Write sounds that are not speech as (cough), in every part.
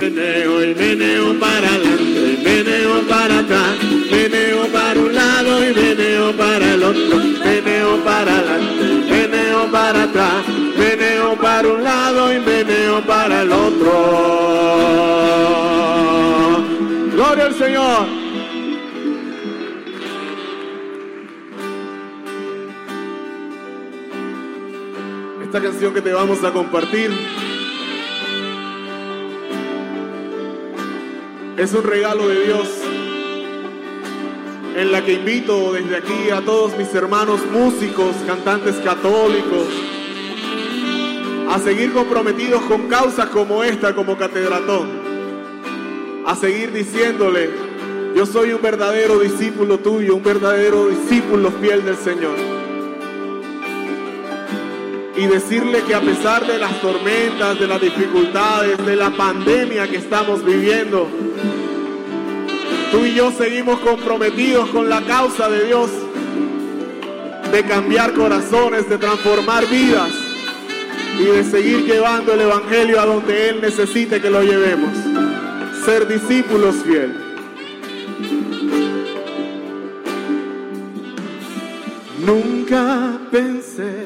Meneo y meneo para adelante, meneo para atrás, meneo para un lado y meneo para el otro, meneo para adelante, meneo para atrás, meneo para un lado y meneo para el otro. Gloria al Señor. Esta canción que te vamos a compartir es un regalo de Dios en la que invito desde aquí a todos mis hermanos músicos, cantantes católicos, a seguir comprometidos con causas como esta, como Catedratón, a seguir diciéndole, yo soy un verdadero discípulo tuyo, un verdadero discípulo fiel del Señor. Y decirle que a pesar de las tormentas, de las dificultades, de la pandemia que estamos viviendo, Tú y yo seguimos comprometidos con la causa de Dios, de cambiar corazones, de transformar vidas y de seguir llevando el Evangelio a donde Él necesite que lo llevemos. Ser discípulos fieles. Nunca pensé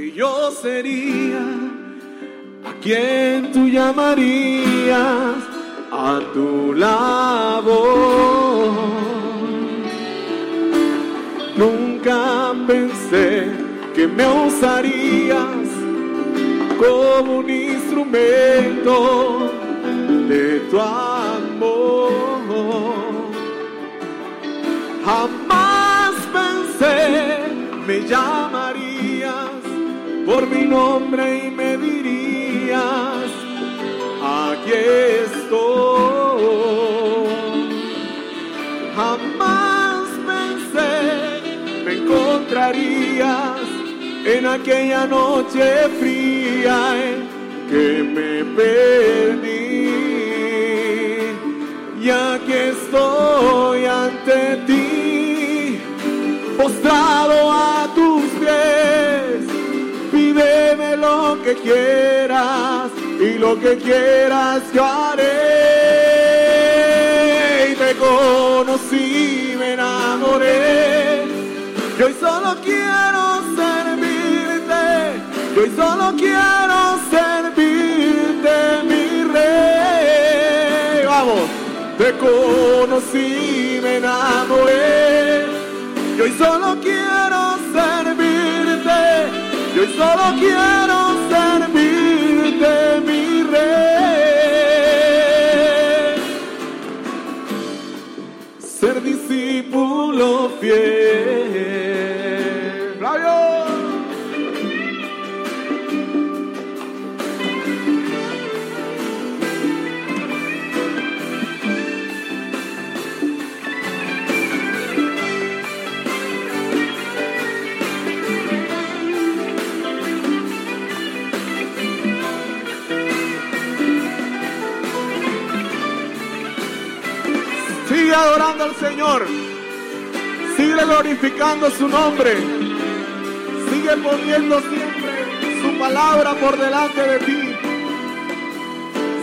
que yo sería a quien tú llamarías a tu lado. Nunca pensé que me usarías como un instrumento de tu amor. Jamás pensé me llamarías por mi nombre y me dirías aquí estoy. Jamás pensé me encontrarías en aquella noche fría en que me perdí. Y aquí estoy ante ti, postrado a quieras y lo que quieras yo haré. Y te conocí, me enamoré. Yo solo quiero servirte. Yo solo quiero servirte, mi rey. Vamos, te conocí, me enamoré. Yo solo quiero. Yo hoy solo quiero servirte, mi rey. Ser discípulo fiel. Al Señor. Sigue glorificando su nombre. Sigue poniendo siempre su palabra por delante de ti.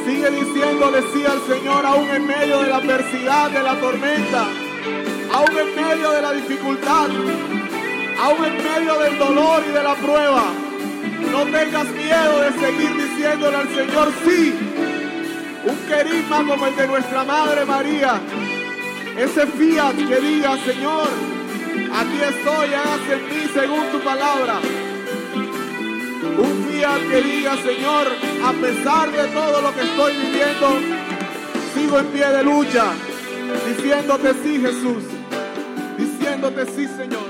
Sigue diciéndole sí al Señor aún en medio de la adversidad, de la tormenta, aún en medio de la dificultad, aún en medio del dolor y de la prueba. No tengas miedo de seguir diciéndole al Señor sí. Un querigma como el de nuestra Madre María. Ese fiat que diga, Señor, aquí estoy, hágase en mí según tu palabra. Un fiat que diga, Señor, a pesar de todo lo que estoy viviendo, sigo en pie de lucha, diciéndote sí, Jesús, diciéndote sí, Señor,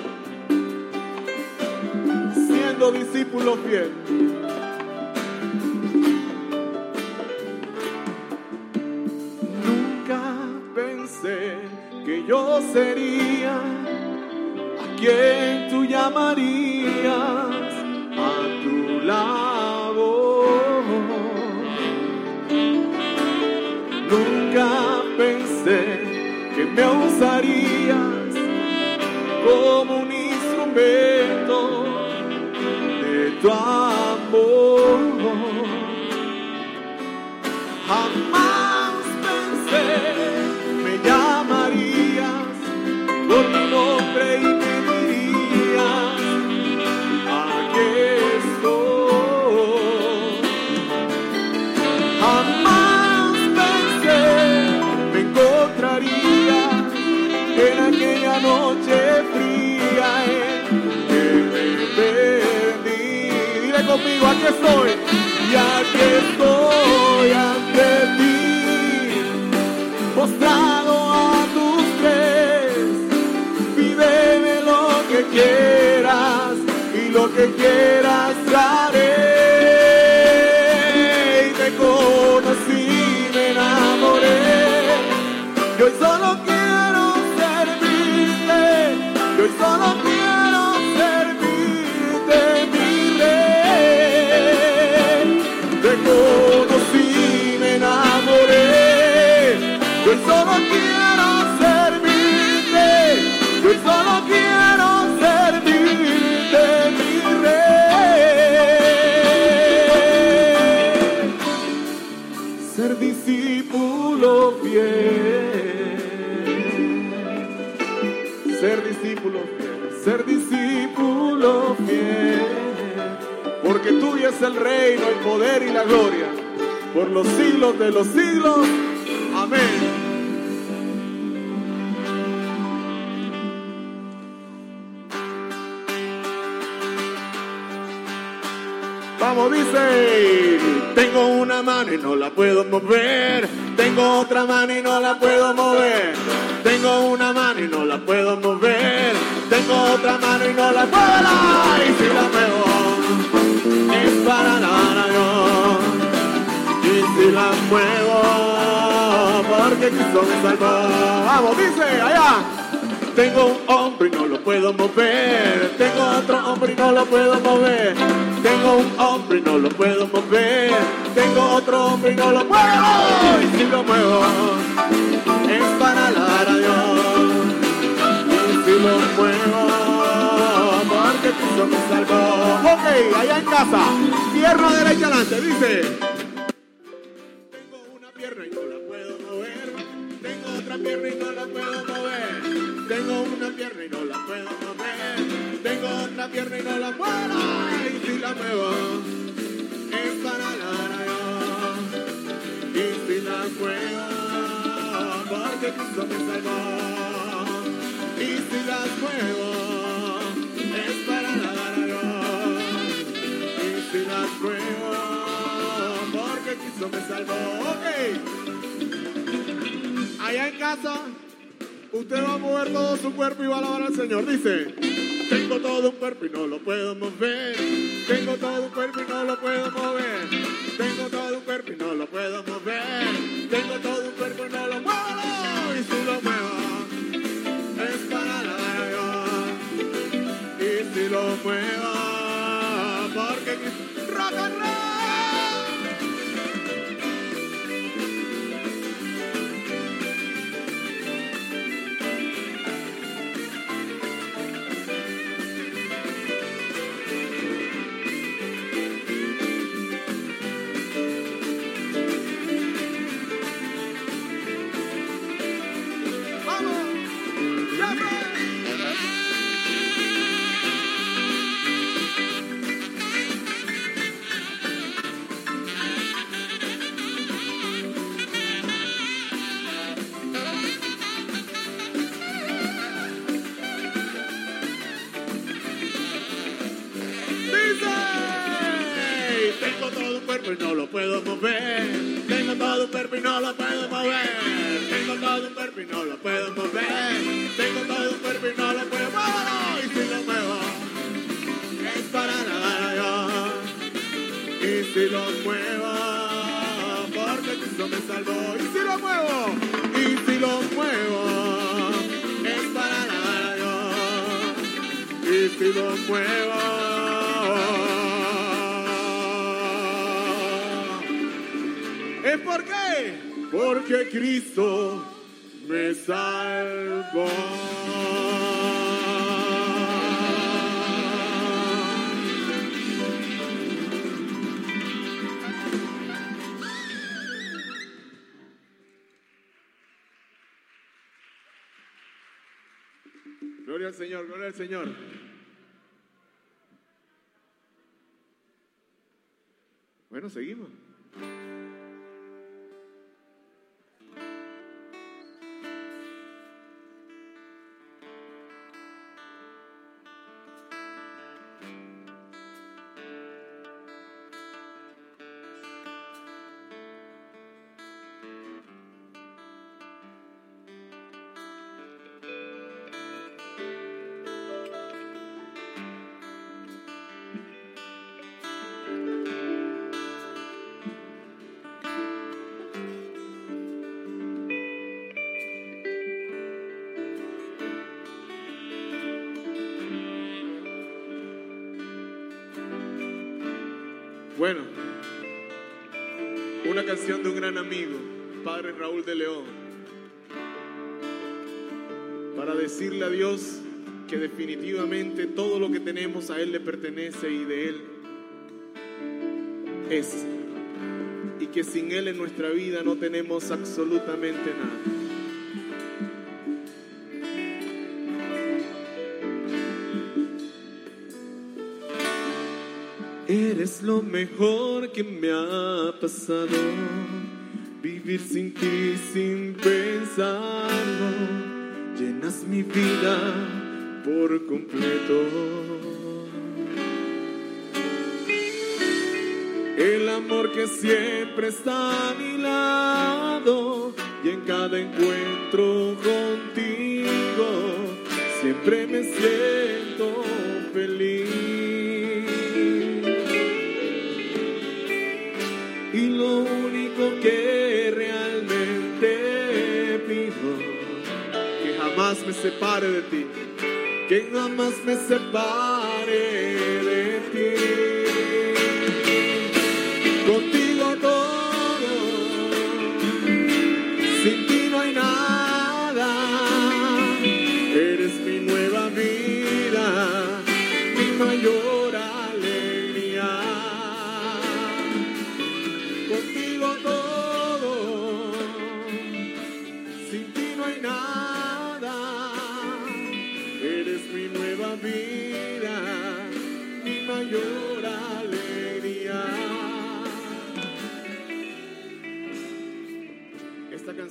siendo discípulo fiel. Sería a quien tú llamarías a tu lado. Nunca pensé que me usarías como un instrumento de tu amor. Jamás conmigo, el reino, el poder y la gloria. Por los siglos de los siglos. Amén. Vamos, dice, tengo una mano y no la puedo mover, tengo otra mano y no la puedo mover, tengo una mano y no la puedo mover, tengo otra mano y no la puedo, y para dar a Dios, y si la muevo, porque Cristo me salvó. Vamos, dice, allá. Tengo un hombre y no lo puedo mover. Tengo otro hombre y no lo puedo mover. Tengo un hombre y no lo puedo mover. Tengo otro hombre y no lo puedo. Y si lo muevo, es para alabar a Dios. Y si lo muevo, Cristo me salvó. Ok, allá en casa, pierna derecha adelante, dice. Tengo una pierna y no la puedo mover. Tengo otra pierna y no la puedo mover. Tengo una pierna y no la puedo mover. Tengo otra pierna y no la puedo. Y me salvó. Ok. Allá en casa. Usted va a mover todo su cuerpo y va a alabar al Señor. Dice, tengo todo un cuerpo y no lo puedo mover. Tengo todo un cuerpo y no lo puedo mover. Tengo todo un cuerpo y no lo puedo mover. Tengo todo un cuerpo y no lo muevo. Y si lo muevo, es para la Dios. Y si lo muevo, porque rock and roll. Cuerpo y no lo puedo mover. Tengo todo un cuerpo no lo puedo mover. Tengo todo un cuerpo y no lo puedo mover. Y si lo muevo, es para nada Y si lo muevo, porque Cristo me salvó. Y si lo muevo, y si lo muevo, es para nada Y si lo muevo. Por qué? Porque Cristo me salvó. Gloria al Señor, gloria al Señor. Bueno, seguimos. Bueno, una canción de un gran amigo, Padre Raúl de León, para decirle a Dios que definitivamente todo lo que tenemos a Él le pertenece y de Él es. Y que sin Él en nuestra vida no tenemos absolutamente nada. Eres lo mejor que me ha pasado. Vivir sin ti, sin pensarlo, llenas mi vida por completo. El amor que siempre está a mi lado y en cada encuentro contigo siempre me siento feliz. Me separe de ti, que jamás me separe de ti.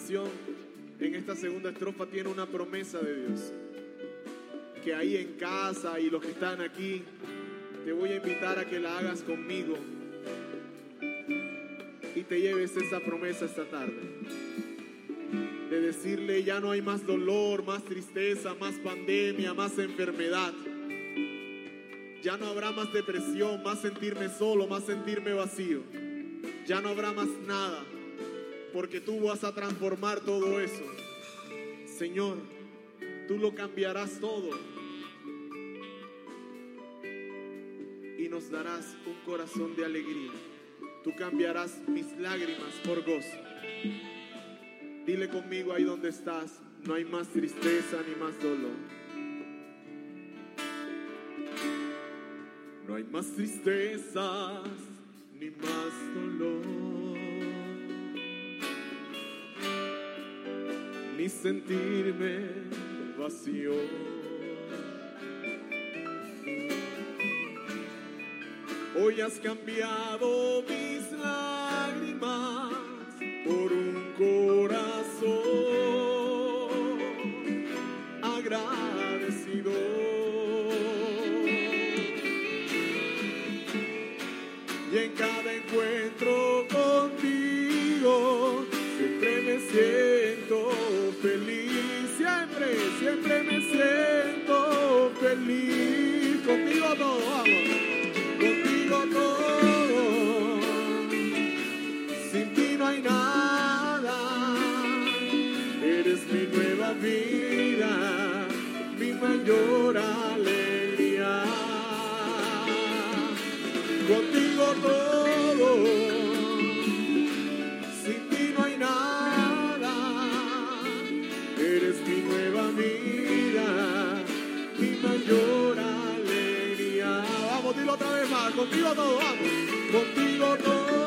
En esta segunda estrofa tiene una promesa de Dios. Que ahí en casa y los que están aquí, te voy a invitar a que la hagas conmigo y te lleves esa promesa esta tarde. De decirle, ya no hay más dolor, más tristeza, más pandemia, más enfermedad. Ya no habrá más depresión, más sentirme solo, más sentirme vacío. Ya no habrá más nada porque tú vas a transformar todo eso. Señor, tú lo cambiarás todo y nos darás un corazón de alegría. Tú cambiarás mis lágrimas por gozo. Dile conmigo ahí donde estás, no hay más tristeza ni más dolor. No hay más tristezas ni más dolor. Ni sentirme vacío. Hoy has cambiado mis lágrimas por un corazón agradecido. Contigo todo, vamos. Contigo todo.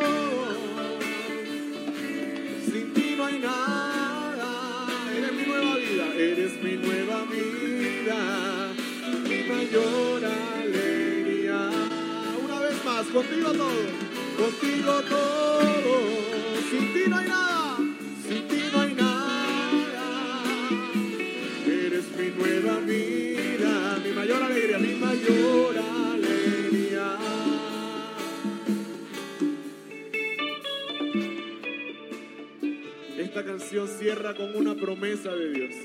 Sin ti no hay nada. Eres mi nueva vida, eres mi nueva vida. Mi mayor alegría. Una vez más, contigo todo. Contigo todo. Promesa de Dios.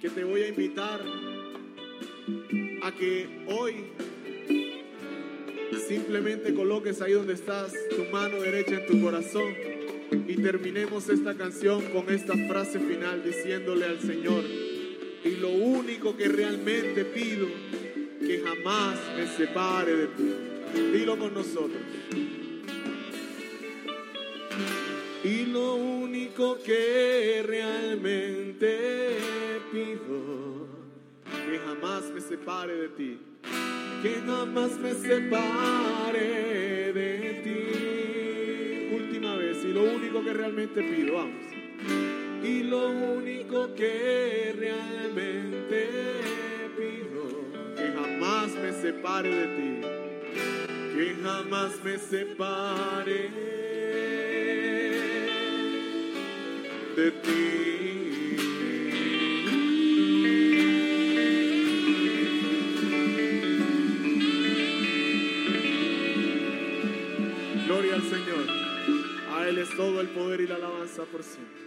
Que te voy a invitar a que hoy simplemente coloques ahí donde estás tu mano derecha en tu corazón y terminemos esta canción con esta frase final diciéndole al Señor, y lo único que realmente pido, que jamás me separe de ti. Dilo con nosotros. Y lo único que realmente pido, que jamás me separe de ti, que jamás me separe de ti. Última vez, y lo único que realmente pido, vamos. Y lo único que realmente pido, que jamás me separe de ti, que jamás me separe de ti. Gloria al Señor. A Él es todo el poder y la alabanza por siempre.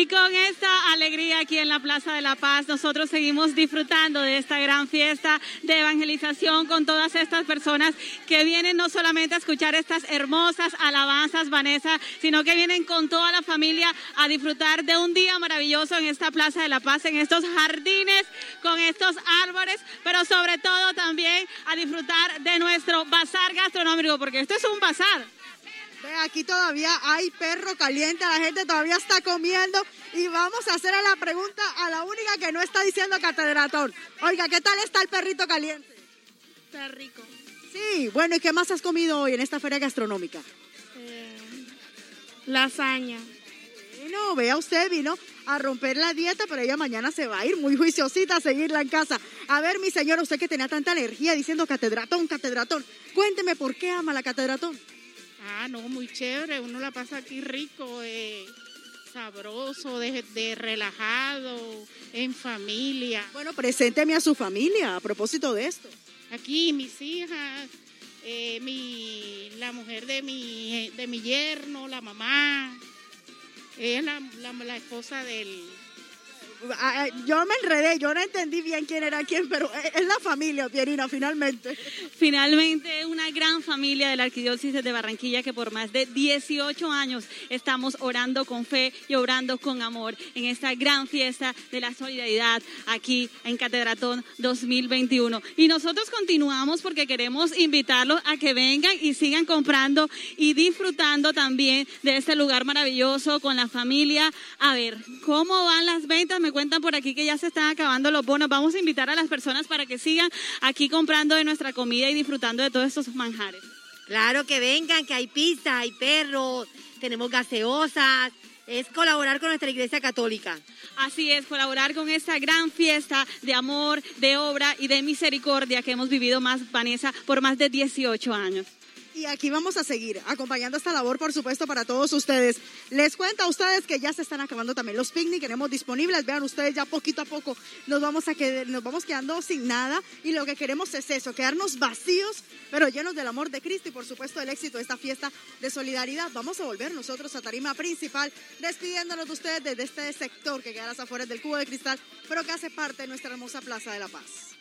Y con esta alegría aquí en la Plaza de la Paz, nosotros seguimos disfrutando de esta gran fiesta de evangelización con todas estas personas que vienen no solamente a escuchar estas hermosas alabanzas, Vanessa, sino que vienen con toda la familia a disfrutar de un día maravilloso en esta Plaza de la Paz, en estos jardines, con estos árboles, pero sobre todo también a disfrutar de nuestro bazar gastronómico, porque esto es un bazar. Ve, aquí todavía hay perro caliente, la gente todavía está comiendo y vamos a hacer la pregunta a la única que no está diciendo catedratón. Oiga, ¿qué tal está el perrito caliente? Está rico. Sí, bueno, ¿y qué más has comido hoy en esta feria gastronómica? Eh, lasaña. Bueno, vea usted, vino a romper la dieta, pero ella mañana se va a ir muy juiciosita a seguirla en casa. A ver, mi señora, usted que tenía tanta energía diciendo catedratón, catedratón, cuénteme por qué ama la catedratón. Ah, no, muy chévere. Uno la pasa aquí rico, eh, sabroso, de, de relajado, en familia. Bueno, presénteme a su familia a propósito de esto. Aquí mis hijas, eh, mi, la mujer de mi, de mi yerno, la mamá. Ella es la, la, la esposa del... Ah, ah, Yo me enredé, yo no entendí bien quién era quién, pero es la familia, Pierina, finalmente. Finalmente, una gran familia de la Arquidiócesis de Barranquilla que por más de 18 años estamos orando con fe y orando con amor en esta gran fiesta de la solidaridad aquí en Catedratón 2021. Y nosotros continuamos porque queremos invitarlos a que vengan y sigan comprando y disfrutando también de este lugar maravilloso con la familia. A ver, ¿cómo van las ventas? Me cuentan por aquí que ya se están acabando los bonos. Vamos a invitar a las personas para que sigan aquí comprando de nuestra comida y disfrutando de todos estos manjares. Claro que vengan, que hay pizza, hay perros, tenemos gaseosas. Es colaborar con nuestra iglesia católica. Así es, colaborar con esta gran fiesta de amor, de obra y de misericordia que hemos vivido más, Vanessa, por más de 18 años. Y aquí vamos a seguir acompañando esta labor, por supuesto, para todos ustedes. Les cuento a ustedes que ya se están acabando también los picnic tenemos disponibles. Vean ustedes, ya poquito a poco nos vamos, a quedar, nos vamos quedando sin nada. Y lo que queremos es eso, quedarnos vacíos, pero llenos del amor de Cristo y, por supuesto, del éxito de esta fiesta de solidaridad. Vamos a volver nosotros a Tarima Principal, despidiéndonos de ustedes desde este sector que queda a las afueras del Cubo de Cristal, pero que hace parte de nuestra hermosa Plaza de la Paz.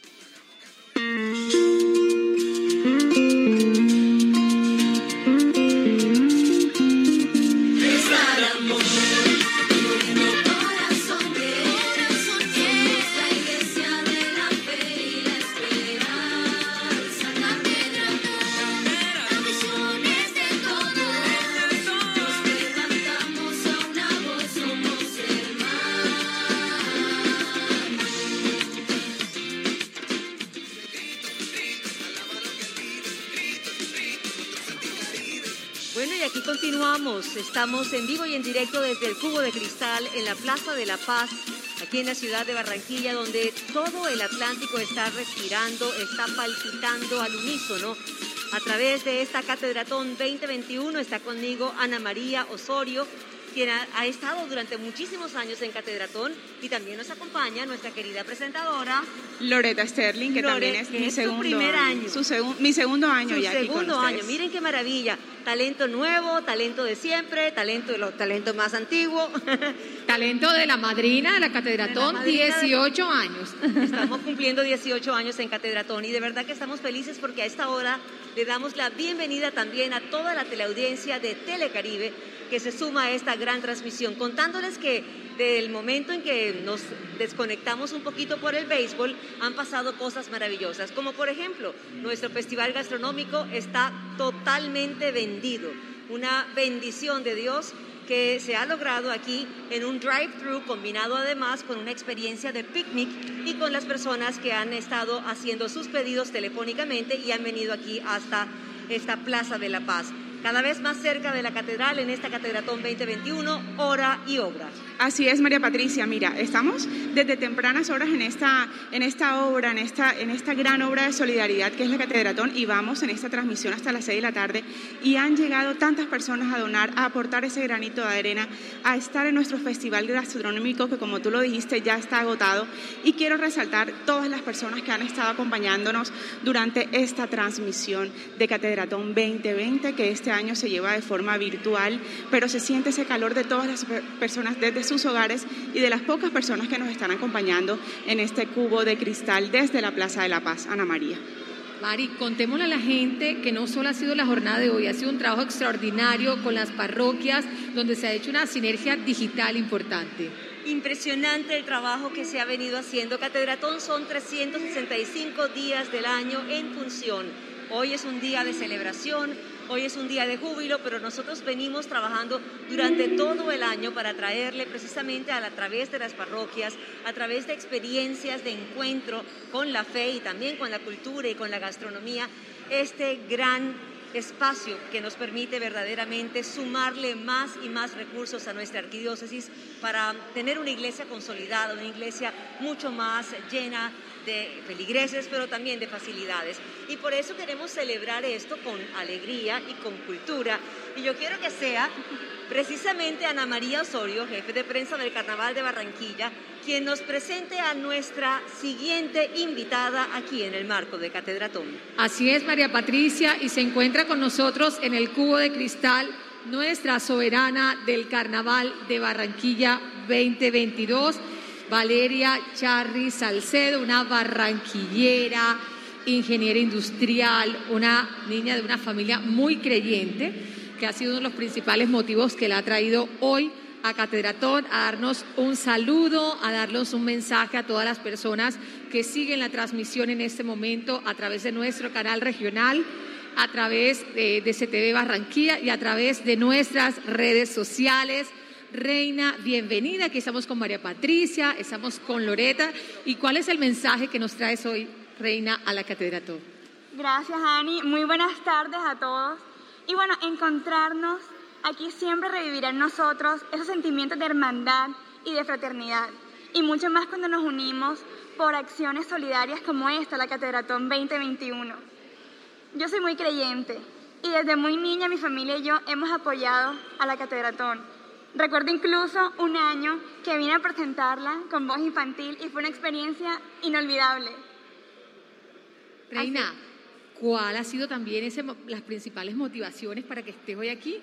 Bueno, y aquí continuamos. Estamos en vivo y en directo desde el Cubo de Cristal en la Plaza de la Paz, aquí en la ciudad de Barranquilla, donde todo el Atlántico está respirando, está palpitando al unísono. A través de esta Catedratón 2021 está conmigo Ana María Osorio, quien ha, ha estado durante muchísimos años en Catedratón y también nos acompaña nuestra querida presentadora. Loreta Sterling, que Lore, también es que mi es su segundo primer año. Su segun- mi segundo año Su ya aquí con segundo año. Miren qué maravilla. Talento nuevo, talento de siempre, talento de los talentos más antiguos. (laughs) Talento de la madrina de la Catedratón, De la madrina de- 18 años. (laughs) Estamos cumpliendo 18 años en Catedratón y de verdad que estamos felices porque a esta hora le damos la bienvenida también a toda la teleaudiencia de Telecaribe que se suma a esta gran transmisión, contándoles que del momento en que nos desconectamos un poquito por el béisbol han pasado cosas maravillosas, como por ejemplo nuestro festival gastronómico está totalmente vendido, una bendición de Dios que se ha logrado aquí en un drive-thru combinado además con una experiencia de picnic y con las personas que han estado haciendo sus pedidos telefónicamente y han venido aquí hasta esta Plaza de la Paz. Cada vez más cerca de la catedral en esta Catedratón 2021, hora y obra. Así es, María Patricia. Mira, estamos desde tempranas horas en esta, en esta obra, en esta, en esta gran obra de solidaridad que es la Catedratón y vamos en esta transmisión hasta las 6 de la tarde y han llegado tantas personas a donar, a aportar ese granito de arena, a estar en nuestro festival gastronómico que como tú lo dijiste ya está agotado y quiero resaltar todas las personas que han estado acompañándonos durante esta transmisión de Catedratón 2020 que este año se lleva de forma virtual, pero se siente ese calor de todas las per- personas desde sus hogares y de las pocas personas que nos están acompañando en este cubo de cristal desde la Plaza de la Paz. Ana María. Mari, contémosle a la gente que no solo ha sido la jornada de hoy, ha sido un trabajo extraordinario con las parroquias, donde se ha hecho una sinergia digital importante. Impresionante el trabajo que se ha venido haciendo. Catedratón son 365 días del año en función. Hoy es un día de celebración, hoy es un día de júbilo, pero nosotros venimos trabajando durante todo el año para traerle precisamente a, través de las parroquias, a través de experiencias de encuentro con la fe y también con la cultura y con la gastronomía, este gran espacio que nos permite verdaderamente sumarle más y más recursos a nuestra arquidiócesis para tener una iglesia consolidada, una iglesia mucho más llena de feligreses, pero también de facilidades. Y por eso queremos celebrar esto con alegría y con cultura. Y yo quiero que sea precisamente Ana María Osorio, jefe de prensa del Carnaval de Barranquilla, quien nos presente a nuestra siguiente invitada aquí en el marco de Catedratón. Así es, María Patricia, y se encuentra con nosotros en el cubo de cristal nuestra soberana del Carnaval de Barranquilla 2022, Valeria Charri Salcedo, una barranquillera, ingeniera industrial, una niña de una familia muy creyente, que ha sido uno de los principales motivos que la ha traído hoy a Catedratón a darnos un saludo, a darnos un mensaje a todas las personas que siguen la transmisión en este momento a través de nuestro canal regional, a través de, de CTV Barranquilla y a través de nuestras redes sociales. Reina, bienvenida. Aquí estamos con María Patricia, estamos con Loreta. ¿Y cuál es el mensaje que nos traes hoy, Reina, a la Catedratón? Gracias, Ani. Muy buenas tardes a todos. Y bueno, encontrarnos aquí siempre revivirá en nosotros esos sentimientos de hermandad y de fraternidad. Y mucho más cuando nos unimos por acciones solidarias como esta, la Catedratón 2021. Yo soy muy creyente y desde muy niña mi familia y yo hemos apoyado a la Catedratón. Recuerdo incluso un año que vine a presentarla con voz infantil y fue una experiencia inolvidable. Reina, ¿cuál ha sido también ese las principales motivaciones para que estés hoy aquí?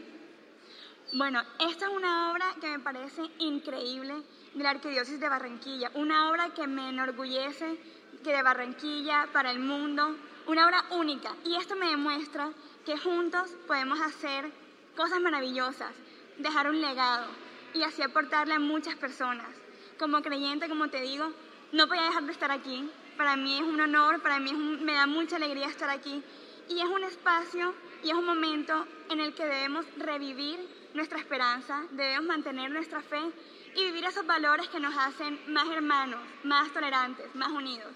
Bueno, esta es una obra que me parece increíble de la Arquidiócesis de Barranquilla, una obra que me enorgullece que de Barranquilla para el mundo, una obra única. Y esto me demuestra que juntos podemos hacer cosas maravillosas, dejar un legado y así aportarle a muchas personas. Como creyente, como te digo, no podía dejar de estar aquí. Para mí es un honor, para mí es un- me da mucha alegría estar aquí. Y es un espacio y es un momento en el que debemos revivir nuestra esperanza, debemos mantener nuestra fe y vivir esos valores que nos hacen más hermanos, más tolerantes, más unidos.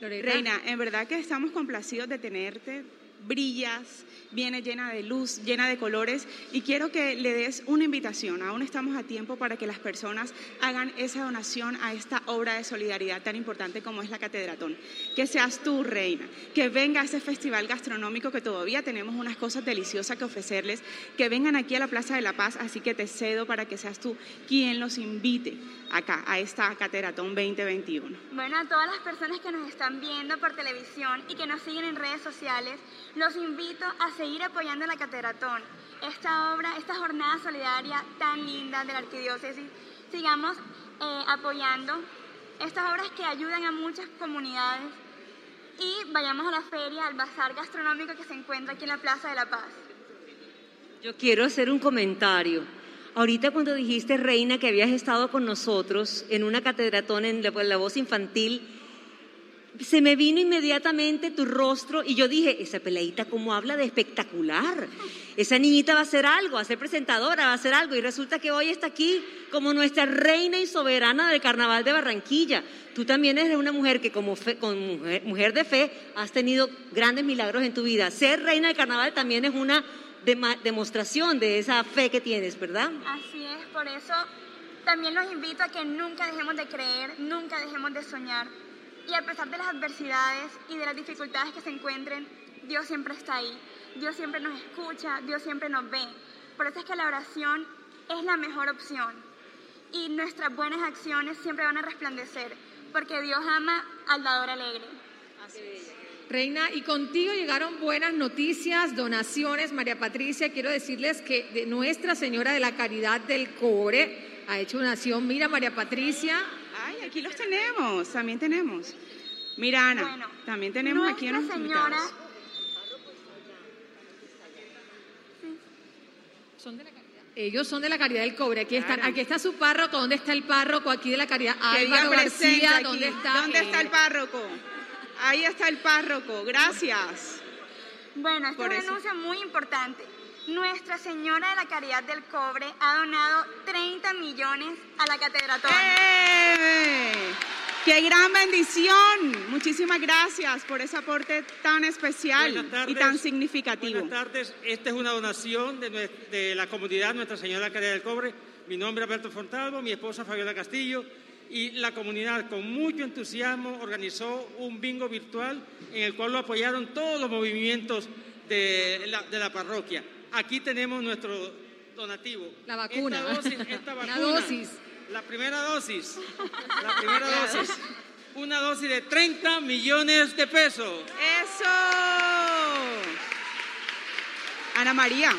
Reina, en verdad que estamos complacidos de tenerte brillas, viene llena de luz, llena de colores y quiero que le des una invitación. Aún estamos a tiempo para que las personas hagan esa donación a esta obra de solidaridad tan importante como es la Catedratón. Que seas tú, reina, que venga a ese festival gastronómico que todavía tenemos unas cosas deliciosas que ofrecerles, que vengan aquí a la Plaza de la Paz, así que te cedo para que seas tú quien los invite acá a esta Catedratón 2021. Bueno, a todas las personas que nos están viendo por televisión y que nos siguen en redes sociales, los invito a seguir apoyando la Catedratón, esta obra, esta jornada solidaria tan linda de la Arquidiócesis. Sigamos eh, apoyando estas obras que ayudan a muchas comunidades y vayamos a la feria, al bazar gastronómico que se encuentra aquí en la Plaza de la Paz. Yo quiero hacer un comentario. Ahorita cuando dijiste, Reina, que habías estado con nosotros en una catedratón en la, voz infantil, se me vino inmediatamente tu rostro y yo dije, esa peleita cómo habla de espectacular. Esa niñita va a hacer algo, va a ser presentadora, va a hacer algo. Y resulta que hoy está aquí como nuestra reina y soberana del Carnaval de Barranquilla. Tú también eres una mujer que como fe- mujer, mujer de fe has tenido grandes milagros en tu vida. Ser reina del Carnaval también es una dema- demostración de esa fe que tienes, ¿verdad? Así es, por eso también los invito a que nunca dejemos de creer, nunca dejemos de soñar. Y a pesar de las adversidades y de las dificultades que se encuentren, Dios siempre está ahí. Dios siempre nos escucha, Dios siempre nos ve. Por eso es que la oración es la mejor opción. Y nuestras buenas acciones siempre van a resplandecer, porque Dios ama al dador alegre. Reina, y contigo llegaron buenas noticias, donaciones. María Patricia, quiero decirles que de Nuestra Señora de la Caridad del Cobre ha hecho donación. Mira, María Patricia. Ay, aquí los tenemos, también tenemos. Mira, Ana, Bueno, también tenemos aquí a Nuestra nuestros Señora invitados. Son de la caridad. Ellos son de la Caridad del Cobre. Aquí están. Claro. Aquí está su párroco. ¿Dónde está el párroco aquí de la Caridad? Álvaro García. ¿Dónde está? ¿Dónde está el él? párroco? Ahí está el párroco, gracias. Bueno, Por es un eso. anuncio muy importante. Nuestra Señora de la Caridad del Cobre ha donado 30 millones a la Catedratón. ¡Eh! ¡Qué gran bendición! Muchísimas gracias por ese aporte tan especial tardes. y tan significativo. Buenas tardes. Esta es una donación de, de la comunidad Nuestra Señora de la Caridad del Cobre. Mi nombre es Alberto Fontalvo, mi esposa Fabiola Castillo y la comunidad con mucho entusiasmo organizó un bingo virtual en el cual lo apoyaron todos los movimientos de la, de la parroquia. Aquí tenemos nuestro donativo. La vacuna. Esta dosis, esta Una (laughs) vacuna, dosis. La primera dosis. La (laughs) primera dosis. Una dosis de 30 millones de pesos. ¡Eso! Ana María,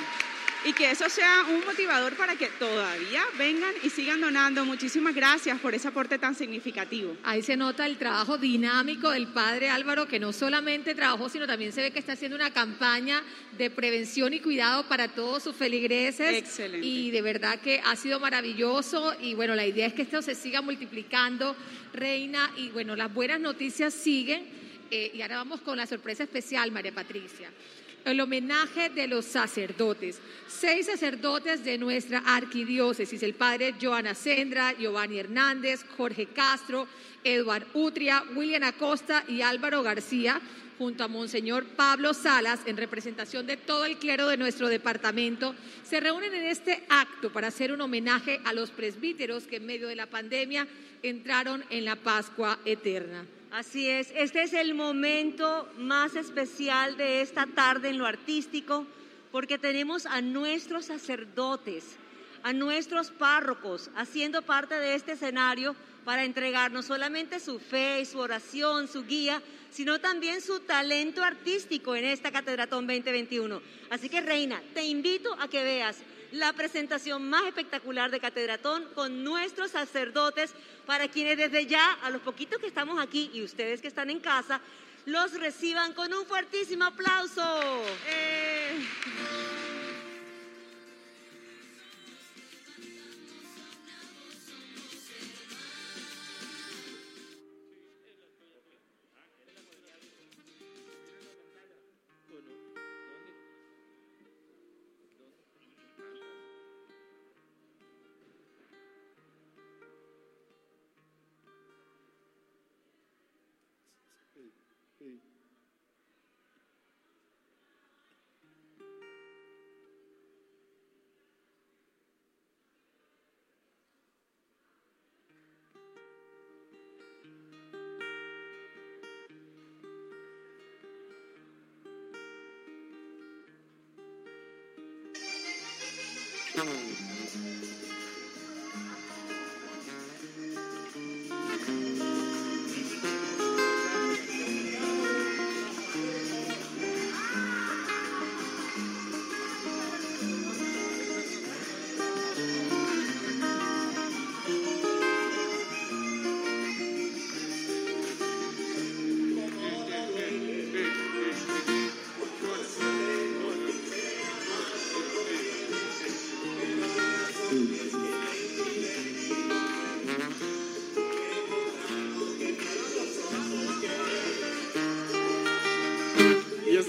y que eso sea un motivador para que todavía vengan y sigan donando. Muchísimas gracias por ese aporte tan significativo. Ahí se nota el trabajo dinámico del padre Álvaro, que no solamente trabajó, sino también se ve que está haciendo una campaña de prevención y cuidado para todos sus feligreses. Excelente. Y de verdad que ha sido maravilloso. Y bueno, la idea es que esto se siga multiplicando, Reina. Y bueno, las buenas noticias siguen. Eh, y ahora vamos con la sorpresa especial, María Patricia. El homenaje de los sacerdotes. Seis sacerdotes de nuestra arquidiócesis, el padre Joana Sendra, Giovanni Hernández, Jorge Castro, Eduard Utria, William Acosta y Álvaro García, junto a Monseñor Pablo Salas, en representación de todo el clero de nuestro departamento, se reúnen en este acto para hacer un homenaje a los presbíteros que en medio de la pandemia entraron en la Pascua Eterna. Así es, este es el momento más especial de esta tarde en lo artístico, porque tenemos a nuestros sacerdotes, a nuestros párrocos, haciendo parte de este escenario para entregar no solamente su fe y su oración, su guía, sino también su talento artístico en esta Catedratón 2021. Así que, Reina, te invito a que veas la presentación más espectacular de Catedratón con nuestros sacerdotes, para quienes desde ya, a los poquitos que estamos aquí y ustedes que están en casa, los reciban con un fuertísimo aplauso. Eh,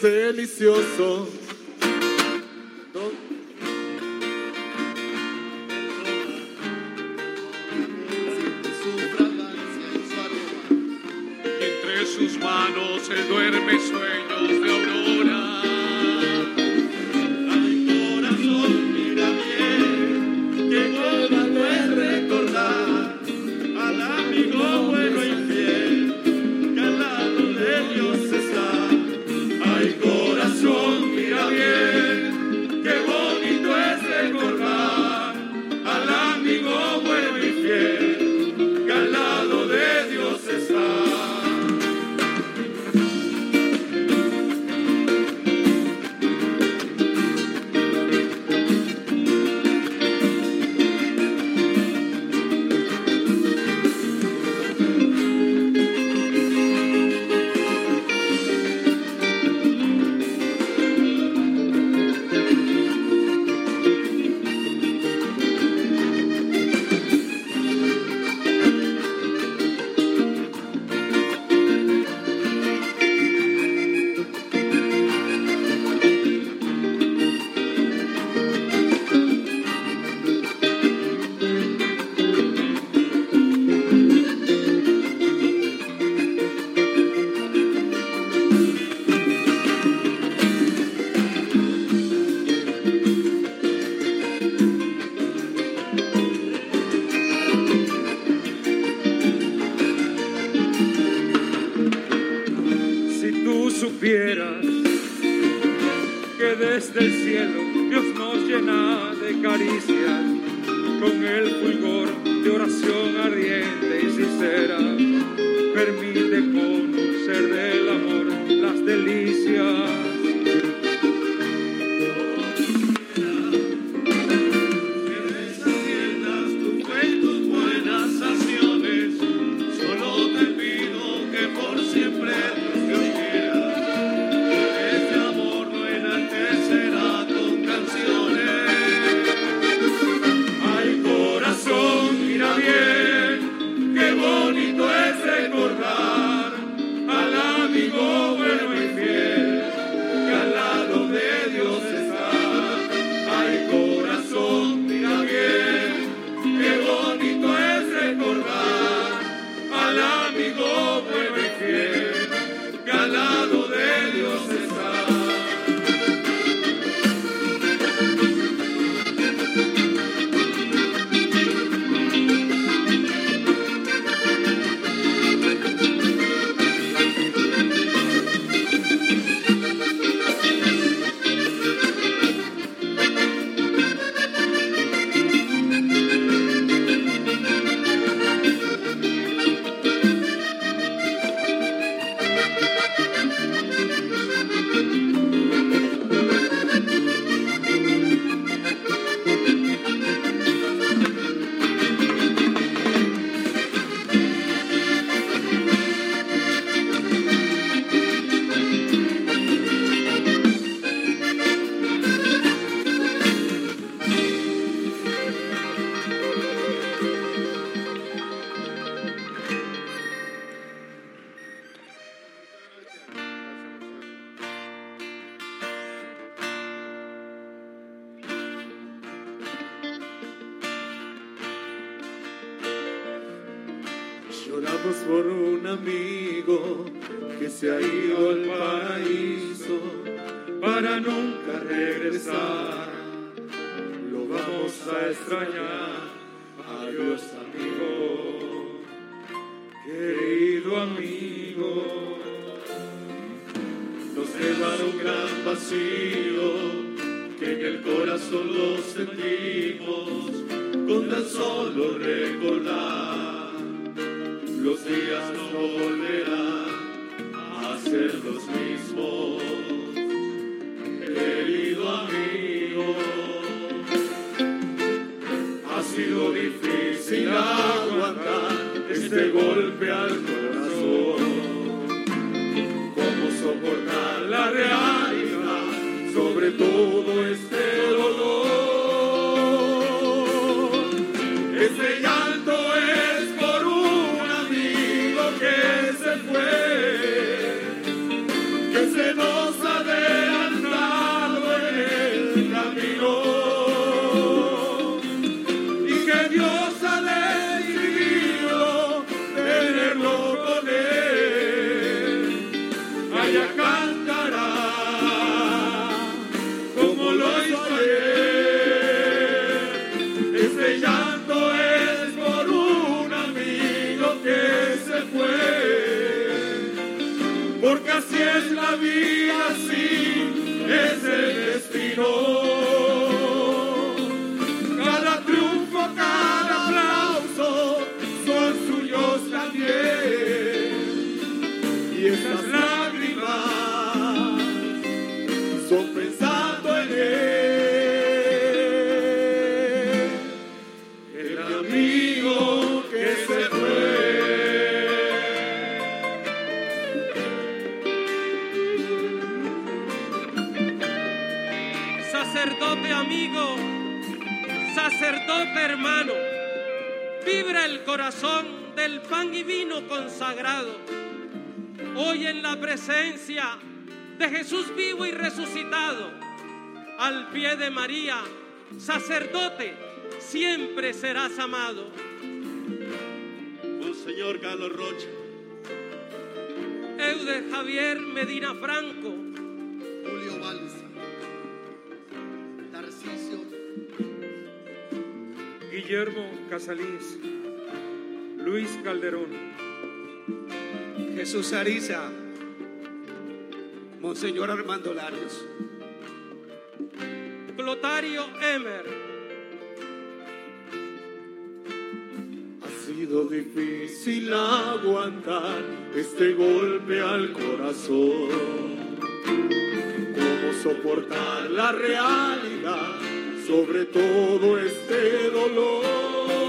Delicioso. a extrañar. Adiós amigo, querido amigo. Nos llevaron un gran vacío que en el corazón lo sentimos con tan solo recordar. Los días no volverán a ser los mismos, querido amigo. ese golpe al. Guillermo Casalís, Luis Calderón, Jesús Ariza, Monseñor Armando Larios, Clotario Emer, ha sido difícil aguantar este golpe al corazón. ¿Cómo soportar la realidad sobre todo este dolor?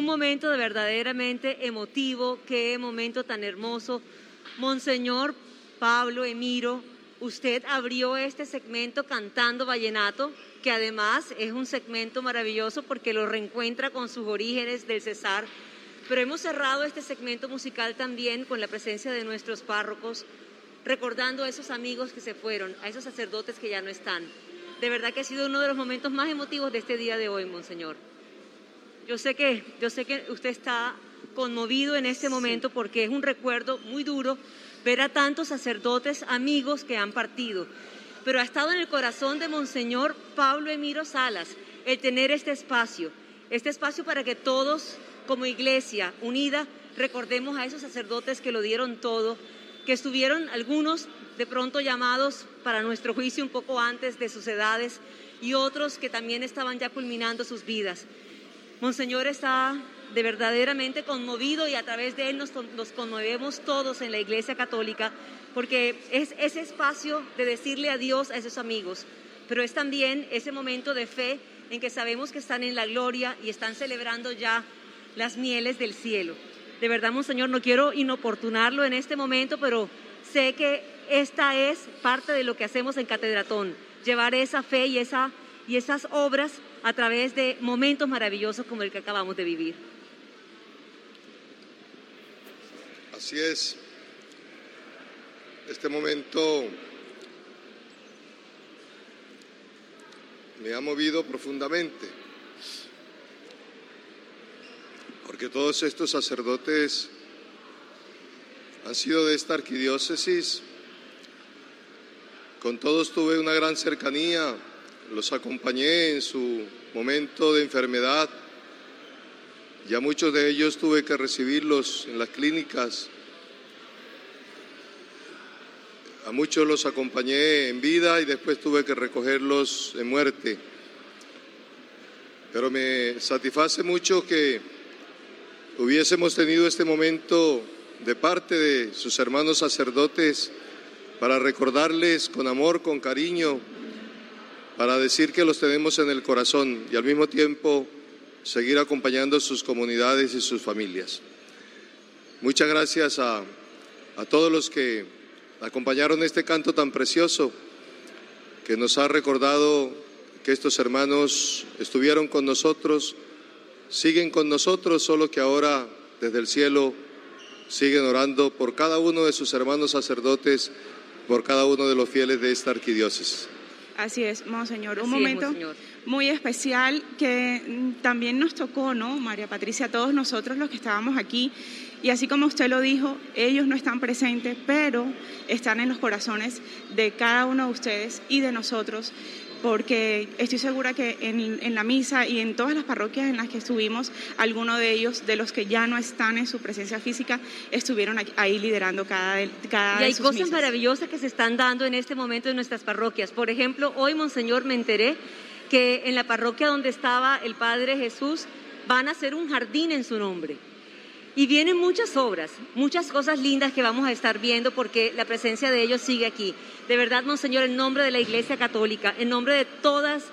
Un momento de verdaderamente emotivo, qué momento tan hermoso. Monseñor Pablo Emiro, usted abrió este segmento cantando vallenato, que además es un segmento maravilloso porque lo reencuentra con sus orígenes del Cesar. Pero hemos cerrado este segmento musical también con la presencia de nuestros párrocos, recordando a esos amigos que se fueron, a esos sacerdotes que ya no están. De verdad que ha sido uno de los momentos más emotivos de este día de hoy, Monseñor. Yo sé que, yo sé que usted está conmovido en este momento porque es un recuerdo muy duro ver a tantos sacerdotes amigos que han partido. Pero ha estado en el corazón de Monseñor Pablo Emiro Salas el tener este espacio, este espacio para que todos como iglesia unida recordemos a esos sacerdotes que lo dieron todo, que estuvieron algunos de pronto llamados para nuestro juicio un poco antes de sus edades y otros que también estaban ya culminando sus vidas. Monseñor está de verdaderamente conmovido y a través de él nos, conmovemos todos en la Iglesia Católica, porque es ese espacio de decirle adiós a esos amigos, pero es también ese momento de fe en que sabemos que están en la gloria y están celebrando ya las mieles del cielo. De verdad, Monseñor, no quiero inoportunarlo en este momento, pero sé que esta es parte de lo que hacemos en Catedratón, llevar esa fe y, esa, y esas obras a través de momentos maravillosos como el que acabamos de vivir. Así es. Este momento me ha movido profundamente, porque todos estos sacerdotes han sido de esta arquidiócesis, con todos tuve una gran cercanía, los acompañé en su momento de enfermedad, ya muchos de ellos tuve que recibirlos en las clínicas, a muchos los acompañé en vida y después tuve que recogerlos en muerte. Pero me satisface mucho que hubiésemos tenido este momento de parte de sus hermanos sacerdotes para recordarles con amor, con cariño, para decir que los tenemos en el corazón y al mismo tiempo seguir acompañando sus comunidades y sus familias. Muchas gracias a, a todos los que acompañaron este canto tan precioso que nos ha recordado que estos hermanos estuvieron con nosotros, siguen con nosotros, solo que ahora desde el cielo siguen orando por cada uno de sus hermanos sacerdotes, por cada uno de los fieles de esta arquidiócesis. Así es, Monseñor. Un Así es, momento Monseñor. muy especial que mm, también nos tocó, ¿no, María Patricia? A todos nosotros los que estábamos aquí. Y así como usted lo dijo, ellos no están presentes, pero están en los corazones de cada uno de ustedes y de nosotros, porque estoy segura que en, en la misa y en todas las parroquias en las que estuvimos, algunos de ellos, de los que ya no están en su presencia física, estuvieron ahí liderando cada, cada Y de hay sus cosas misas. maravillosas que se están dando en este momento en nuestras parroquias. Por ejemplo, hoy, Monseñor, me enteré que en la parroquia donde estaba el Padre Jesús van a hacer un jardín en su nombre. Y vienen muchas obras, muchas cosas lindas que vamos a estar viendo porque la presencia de ellos sigue aquí. De verdad, Monseñor, en nombre de la Iglesia Católica, en nombre de todas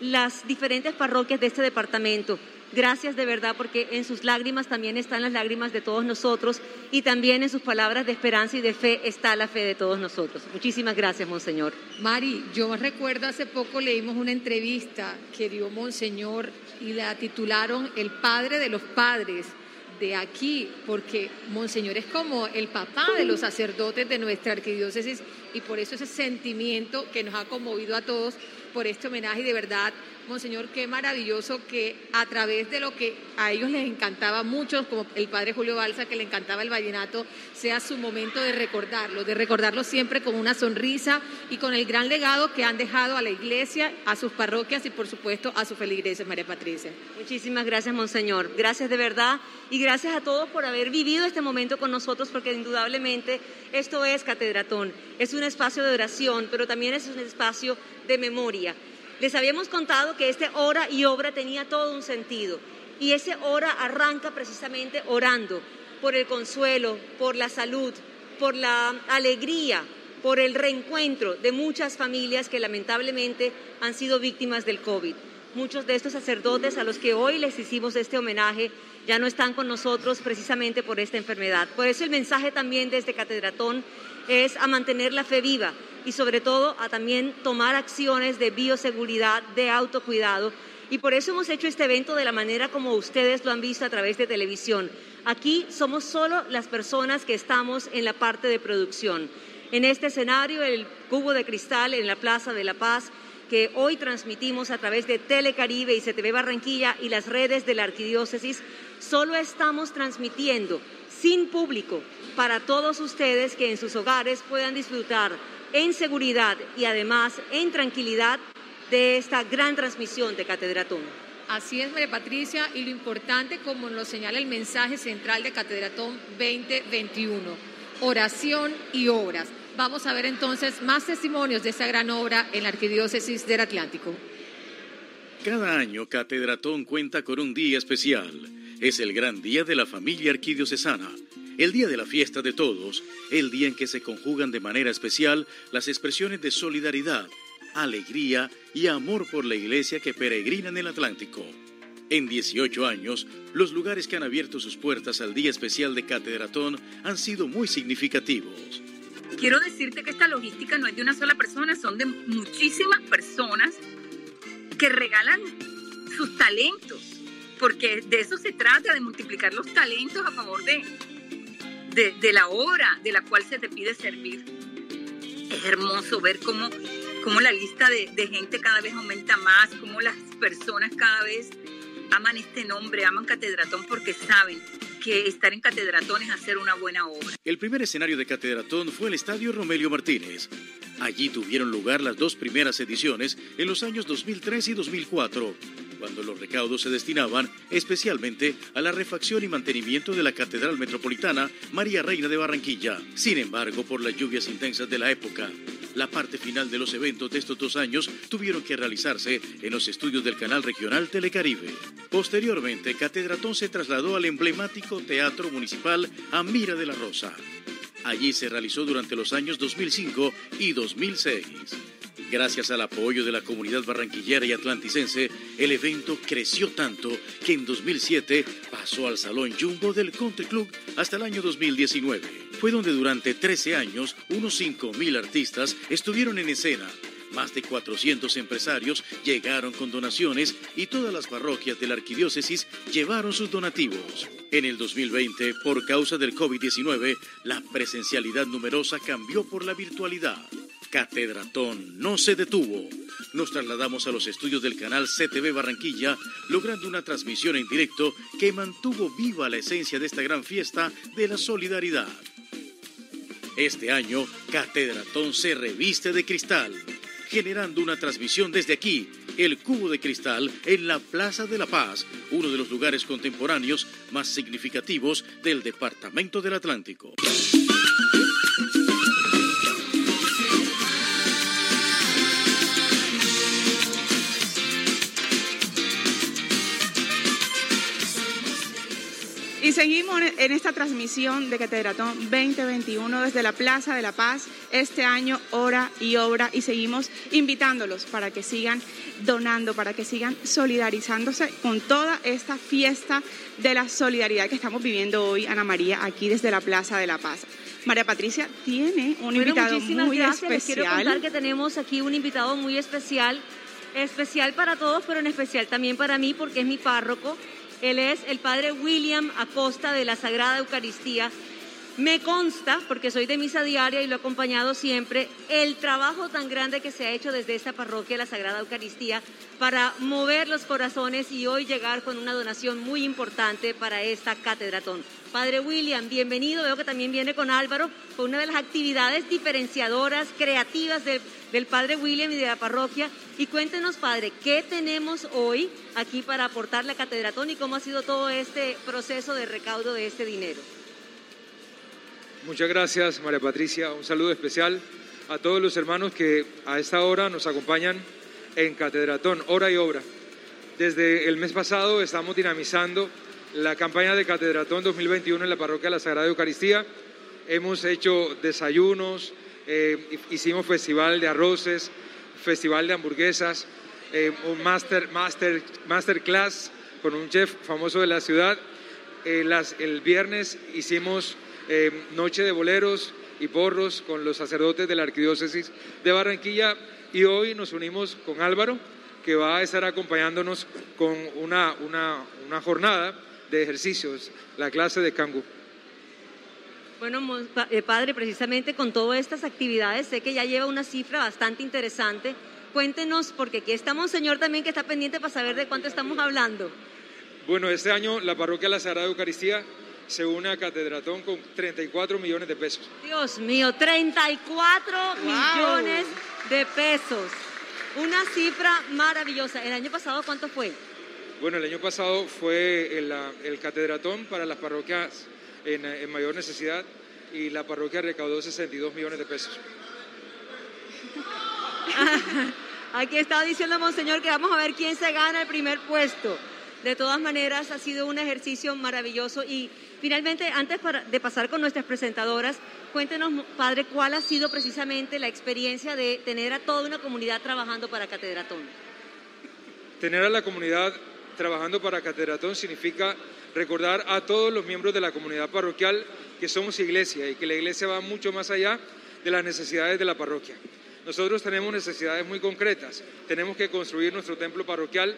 las diferentes parroquias de este departamento, gracias de verdad porque en sus lágrimas también están las lágrimas de todos nosotros y también en sus palabras de esperanza y de fe está la fe de todos nosotros. Muchísimas gracias, Monseñor. Mari, yo recuerdo hace poco leímos una entrevista que dio Monseñor y la titularon El Padre de los Padres de aquí, porque Monseñor es como el papá de los sacerdotes de nuestra arquidiócesis y por eso ese sentimiento que nos ha conmovido a todos por este homenaje de verdad, Monseñor, qué maravilloso que a través de lo que a ellos les encantaba mucho, como el padre Julio Balsa, que le encantaba el vallenato, sea su momento de recordarlo, de recordarlo siempre con una sonrisa y con el gran legado que han dejado a la iglesia, a sus parroquias y por supuesto a su feligreses, María Patricia. Muchísimas gracias, Monseñor. Gracias de verdad y gracias a todos por haber vivido este momento con nosotros, porque indudablemente esto es Catedratón. Es un espacio de oración, pero también es un espacio de memoria. Les habíamos contado que este hora y obra tenía todo un sentido y ese hora arranca precisamente orando por el consuelo, por la salud, por la alegría, por el reencuentro de muchas familias que lamentablemente han sido víctimas del COVID. Muchos de estos sacerdotes a los que hoy les hicimos este homenaje ya no están con nosotros precisamente por esta enfermedad. Por eso el mensaje también de este catedratón es a mantener la fe viva y sobre todo a también tomar acciones de bioseguridad, de autocuidado. Y por eso hemos hecho este evento de la manera como ustedes lo han visto a través de televisión. Aquí somos solo las personas que estamos en la parte de producción. En este escenario, el cubo de cristal en la Plaza de la Paz, que hoy transmitimos a través de Telecaribe y CTV Barranquilla y las redes de la Arquidiócesis, solo estamos transmitiendo sin público para todos ustedes que en sus hogares puedan disfrutar en seguridad y además en tranquilidad de esta gran transmisión de Catedratón. Así es, María Patricia, y lo importante, como nos señala el mensaje central de Catedratón 2021, oración y obras. Vamos a ver entonces más testimonios de esa gran obra en la Arquidiócesis del Atlántico. Cada año Catedratón cuenta con un día especial, Es el gran día de la familia arquidiocesana, el día de la fiesta de todos, el día en que se conjugan de manera especial las expresiones de solidaridad, alegría y amor por la iglesia que peregrina en el Atlántico. En 18 años, los lugares que han abierto sus puertas al Día Especial de Catedratón han sido muy significativos. Quiero decirte que esta logística no es de una sola persona, son de muchísimas personas que regalan sus talentos, porque de eso se trata, de multiplicar los talentos a favor de, de, la obra de la cual se te pide servir. Es hermoso ver cómo, cómo la lista de, de gente cada vez aumenta más, cómo las personas cada vez aman este nombre, aman Catedratón porque saben que estar en Catedratón es hacer una buena obra. El primer escenario de Catedratón fue el Estadio Romelio Martínez. Allí tuvieron lugar las dos primeras ediciones en los años 2003 y 2004, cuando los recaudos se destinaban especialmente a la refacción y mantenimiento de la Catedral Metropolitana María Reina de Barranquilla. Sin embargo, por las lluvias intensas de la época, la parte final de los eventos de estos dos años tuvieron que realizarse en los estudios del canal regional Telecaribe. Posteriormente, Catedratón se trasladó al emblemático Teatro Municipal Amira de la Rosa. Allí se realizó durante los años 2005 y 2006. Gracias al apoyo de la comunidad barranquillera y atlanticense, el evento creció tanto que en 2007 pasó al Salón Jumbo del Country Club hasta el año 2019. Fue donde durante 13 años unos 5.000 artistas estuvieron en escena. Más de 400 empresarios llegaron con donaciones y todas las parroquias de la arquidiócesis llevaron sus donativos. En el 2020, por causa del COVID-19, la presencialidad numerosa cambió por la virtualidad. Catedratón no se detuvo. Nos trasladamos a los estudios del canal CTV Barranquilla, logrando una transmisión en directo que mantuvo viva la esencia de esta gran fiesta de la solidaridad. Este año, Catedratón se reviste de cristal, generando una transmisión desde aquí, el Cubo de Cristal, en la Plaza de la Paz, uno de los lugares contemporáneos más significativos del Departamento del Atlántico. Y seguimos en esta transmisión de Catedratón 2021 desde la Plaza de la Paz, este año hora y obra, y seguimos invitándolos para que sigan donando, para que sigan solidarizándose con toda esta fiesta de la solidaridad que estamos viviendo hoy, Ana María, aquí desde la Plaza de la Paz. María Patricia tiene un Bueno, invitado muchísimas muy gracias. Les quiero especial. contar que tenemos aquí un invitado muy especial, especial para todos, pero en especial también para mí porque es mi párroco. Él es el padre William Acosta de la Sagrada Eucaristía. Me consta, porque soy de misa diaria y lo he acompañado siempre, el trabajo tan grande que se ha hecho desde esta parroquia, la Sagrada Eucaristía, para mover los corazones y hoy llegar con una donación muy importante para esta catedratón. Padre William, bienvenido. Veo que también viene con Álvaro, con una de las actividades diferenciadoras, creativas del, Padre William y de la parroquia. Y cuéntenos, Padre, ¿qué tenemos hoy aquí para aportarle a Catedratón y cómo ha sido todo este proceso de recaudo de este dinero? Muchas gracias, María Patricia. Un saludo especial a todos los hermanos que a esta hora nos acompañan en Catedratón, hora y obra. Desde el mes pasado estamos dinamizando la campaña de Catedratón 2021 en la parroquia de la Sagrada Eucaristía. Hemos hecho desayunos, eh, hicimos festival de arroces, festival de hamburguesas, eh, un master, master, masterclass con un chef famoso de la ciudad. Eh, el viernes hicimos eh, noche de boleros y porros con los sacerdotes de la arquidiócesis de Barranquilla y hoy nos unimos con Álvaro que va a estar acompañándonos con una, una, una jornada de ejercicios, la clase de Kangu. Bueno, eh, Padre, precisamente con todas estas actividades, sé que ya lleva una cifra bastante interesante. Cuéntenos, porque aquí está Monseñor también que está pendiente para saber de cuánto estamos hablando. Bueno, este año la parroquia de la Sagrada Eucaristía se une a Catedratón con 34 millones de pesos. Dios mío, 34 millones de pesos. Una cifra maravillosa. ¿El año pasado cuánto fue? Bueno, el año pasado fue el, el catedratón para las parroquias en, en mayor necesidad y la parroquia recaudó 62 millones de pesos. (laughs) Aquí está diciendo Monseñor que vamos a ver quién se gana el primer puesto. De todas maneras, ha sido un ejercicio maravilloso y finalmente, antes de pasar con nuestras presentadoras, cuéntenos, Padre, cuál ha sido precisamente la experiencia de tener a toda una comunidad trabajando para Catedratón. Tener a la comunidad trabajando para Catedratón significa recordar a todos los miembros de la comunidad parroquial que somos iglesia y que la iglesia va mucho más allá de las necesidades de la parroquia. Nosotros tenemos necesidades muy concretas. Tenemos que construir nuestro templo parroquial,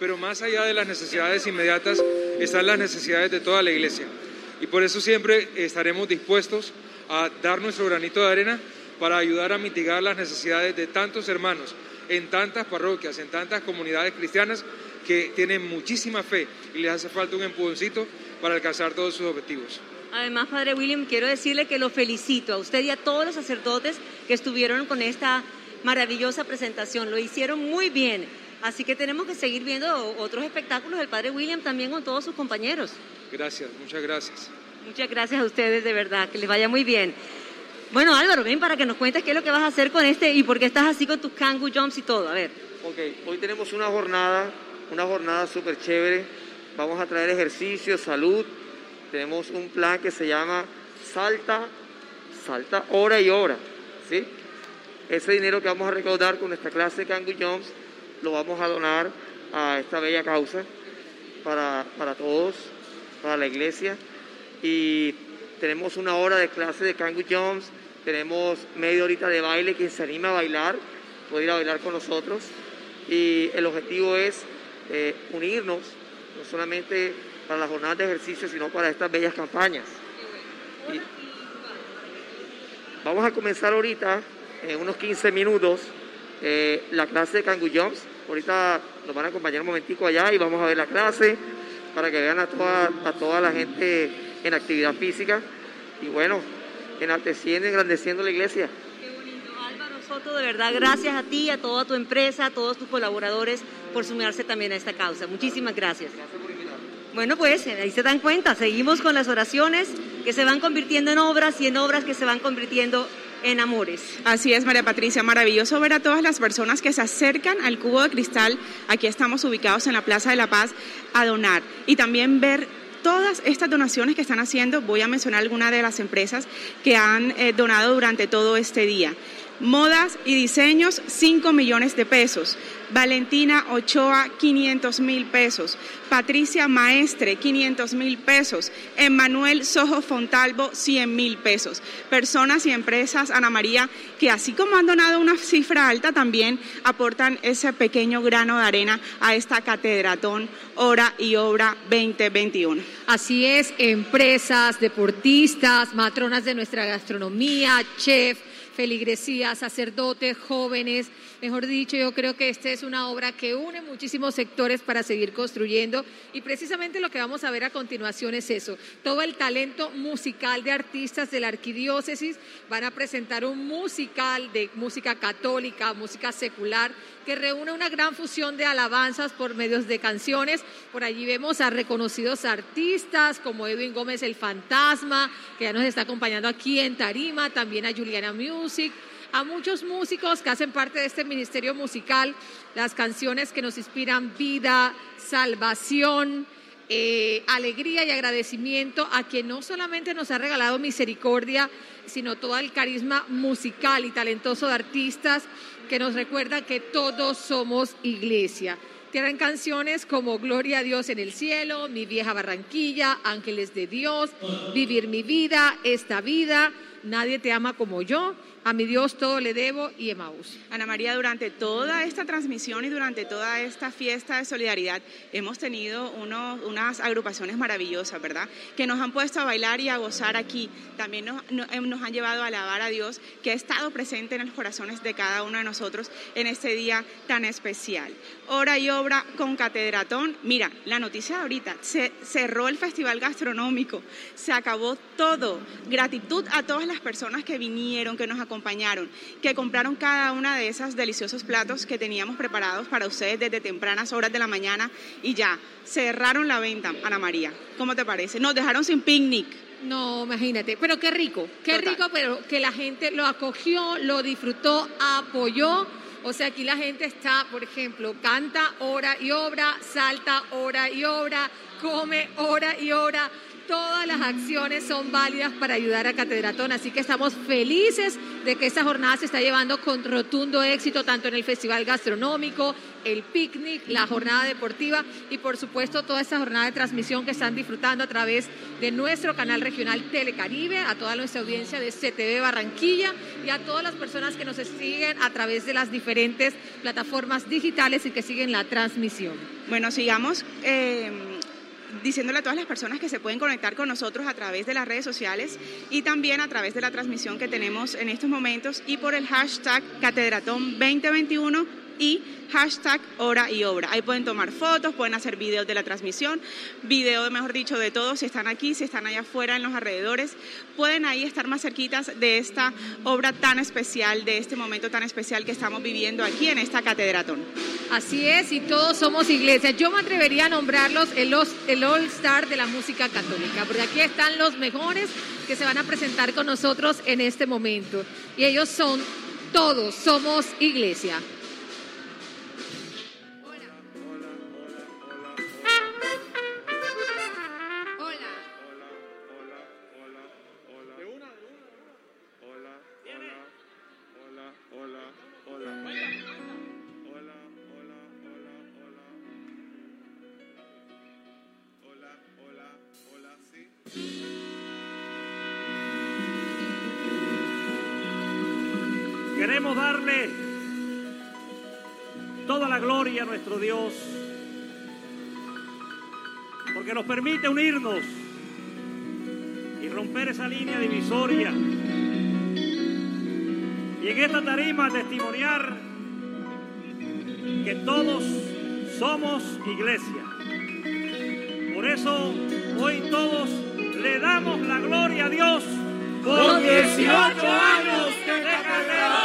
pero más allá de las necesidades inmediatas están las necesidades de toda la iglesia. Y por eso siempre estaremos dispuestos a dar nuestro granito de arena para ayudar a mitigar las necesidades de tantos hermanos en tantas parroquias, en tantas comunidades cristianas que tienen muchísima fe y les hace falta un empujoncito para alcanzar todos sus objetivos. Además, Padre William, quiero decirle que lo felicito a usted y a todos los sacerdotes que estuvieron con esta maravillosa presentación. Lo hicieron muy bien. Así que tenemos que seguir viendo otros espectáculos del Padre William también con todos sus compañeros. Gracias, muchas gracias. Muchas gracias a ustedes, de verdad. Que les vaya muy bien. Bueno, Álvaro, ven para que nos cuentes qué es lo que vas a hacer con este y por qué estás así con tus kangu jumps y todo. A ver. Ok, hoy tenemos una jornada, una jornada súper chévere. Vamos a traer ejercicio, salud. Tenemos un plan que se llama Salta, Salta hora y hora. ¿sí? Ese dinero que vamos a recaudar con nuestra clase de Kangu Jumps lo vamos a donar a esta bella causa para, para todos, para la iglesia. Y tenemos una hora de clase de Kangu Jumps, tenemos media horita de baile, quien se anima a bailar, puede ir a bailar con nosotros. Y el objetivo es eh, unirnos, no solamente para las jornadas de ejercicio, sino para estas bellas campañas. Y vamos a comenzar ahorita, en unos 15 minutos, eh, la clase de Kangu. Ahorita nos van a acompañar un momentico allá y vamos a ver la clase para que vean a toda, a toda la gente en actividad física. Y bueno, enalteciendo y engrandeciendo la iglesia. Álvaro Soto, de verdad, gracias a ti, a toda tu empresa, a todos tus colaboradores por sumarse también a esta causa. Muchísimas gracias. Bueno, pues ahí se dan cuenta, seguimos con las oraciones que se van convirtiendo en obras y en obras que se van convirtiendo en amores. Así es, María Patricia, maravilloso ver a todas las personas que se acercan al cubo de cristal. Aquí estamos ubicados en la Plaza de la Paz a donar y también ver todas estas donaciones que están haciendo. Voy a mencionar algunas de las empresas que han eh, donado durante todo este día. Modas y diseños, 5 millones de pesos. Valentina Ochoa, 500 mil pesos. Patricia Maestre, 500 mil pesos. Emanuel Sojo Fontalvo, 100 mil pesos. Personas y empresas, Ana María, que así como han donado una cifra alta, también aportan ese pequeño grano de arena a esta catedratón Hora y Obra 2021. Así es, empresas, deportistas, matronas de nuestra gastronomía, chef, feligresía, sacerdotes, jóvenes. Mejor dicho, yo creo que esta es una obra que une muchísimos sectores para seguir construyendo y precisamente lo que vamos a ver a continuación es eso. Todo el talento musical de artistas de la arquidiócesis van a presentar un musical de música católica, música secular, que reúne una gran fusión de alabanzas por medios de canciones. Por allí vemos a reconocidos artistas como Edwin Gómez el Fantasma, que ya nos está acompañando aquí en Tarima, también a Juliana Music, a muchos músicos que hacen parte de este ministerio musical, las canciones que nos inspiran vida, salvación, eh, alegría y agradecimiento a quien no solamente nos ha regalado misericordia, sino todo el carisma musical y talentoso de artistas que nos recuerdan que todos somos iglesia. Tienen canciones como Gloria a Dios en el cielo, Mi vieja Barranquilla, Ángeles de Dios, Vivir mi vida, Esta vida, Nadie te ama como yo, A mi Dios todo le debo y Emaús. Ana María, durante toda esta transmisión y durante toda esta fiesta de solidaridad hemos tenido uno- unas agrupaciones maravillosas, ¿verdad? Que nos han puesto a bailar y a gozar aquí. También nos, no- eh, nos han llevado a alabar a Dios, que ha estado presente en los corazones de cada uno de nosotros en este día tan especial. Hora y obra con Catedratón. Mira, la noticia de ahorita, se cerró el festival gastronómico, se acabó todo. Gratitud a todas las personas que vinieron, que nos acompañaron, que compraron cada una de esos deliciosos platos que teníamos preparados para ustedes desde tempranas horas de la mañana y ya, cerraron la venta, Ana María. ¿Cómo te parece? Nos dejaron sin picnic. No, imagínate, pero qué rico, qué rico, pero que la gente lo acogió, lo disfrutó, apoyó O sea, aquí la gente está, por ejemplo, canta, hora y obra, salta, hora y obra, come, hora y obra. Todas las acciones son válidas para ayudar a Catedratón, así que estamos felices de que esta jornada se está llevando con rotundo éxito, tanto en el Festival Gastronómico, el picnic, la jornada deportiva y por supuesto toda esta jornada de transmisión que están disfrutando a través de nuestro canal regional Telecaribe, a toda nuestra audiencia de CTV Barranquilla y a todas las personas que nos siguen a través de las diferentes plataformas digitales y que siguen la transmisión. Bueno, sigamos eh, diciéndole a todas las personas que se pueden conectar con nosotros a través de las redes sociales y también a través de la transmisión que tenemos en estos momentos y por el hashtag Catedratón 2021 y hashtag hora y obra. Ahí pueden tomar fotos, pueden hacer videos de la transmisión, video, mejor dicho, de todos, si están aquí, si están allá afuera en los alrededores, pueden ahí estar más cerquitas de esta obra tan especial, de este momento tan especial que estamos viviendo aquí en esta catedratón. Así es, y todos somos iglesia. Yo me atrevería a nombrarlos el, el All Star de la música católica, porque aquí están los mejores que se van a presentar con nosotros en este momento. Y ellos son todos, somos iglesia. Y romper esa línea divisoria. Y en esta tarima testimoniar que todos somos iglesia. Por eso hoy todos le damos la gloria a Dios Por 18 años de.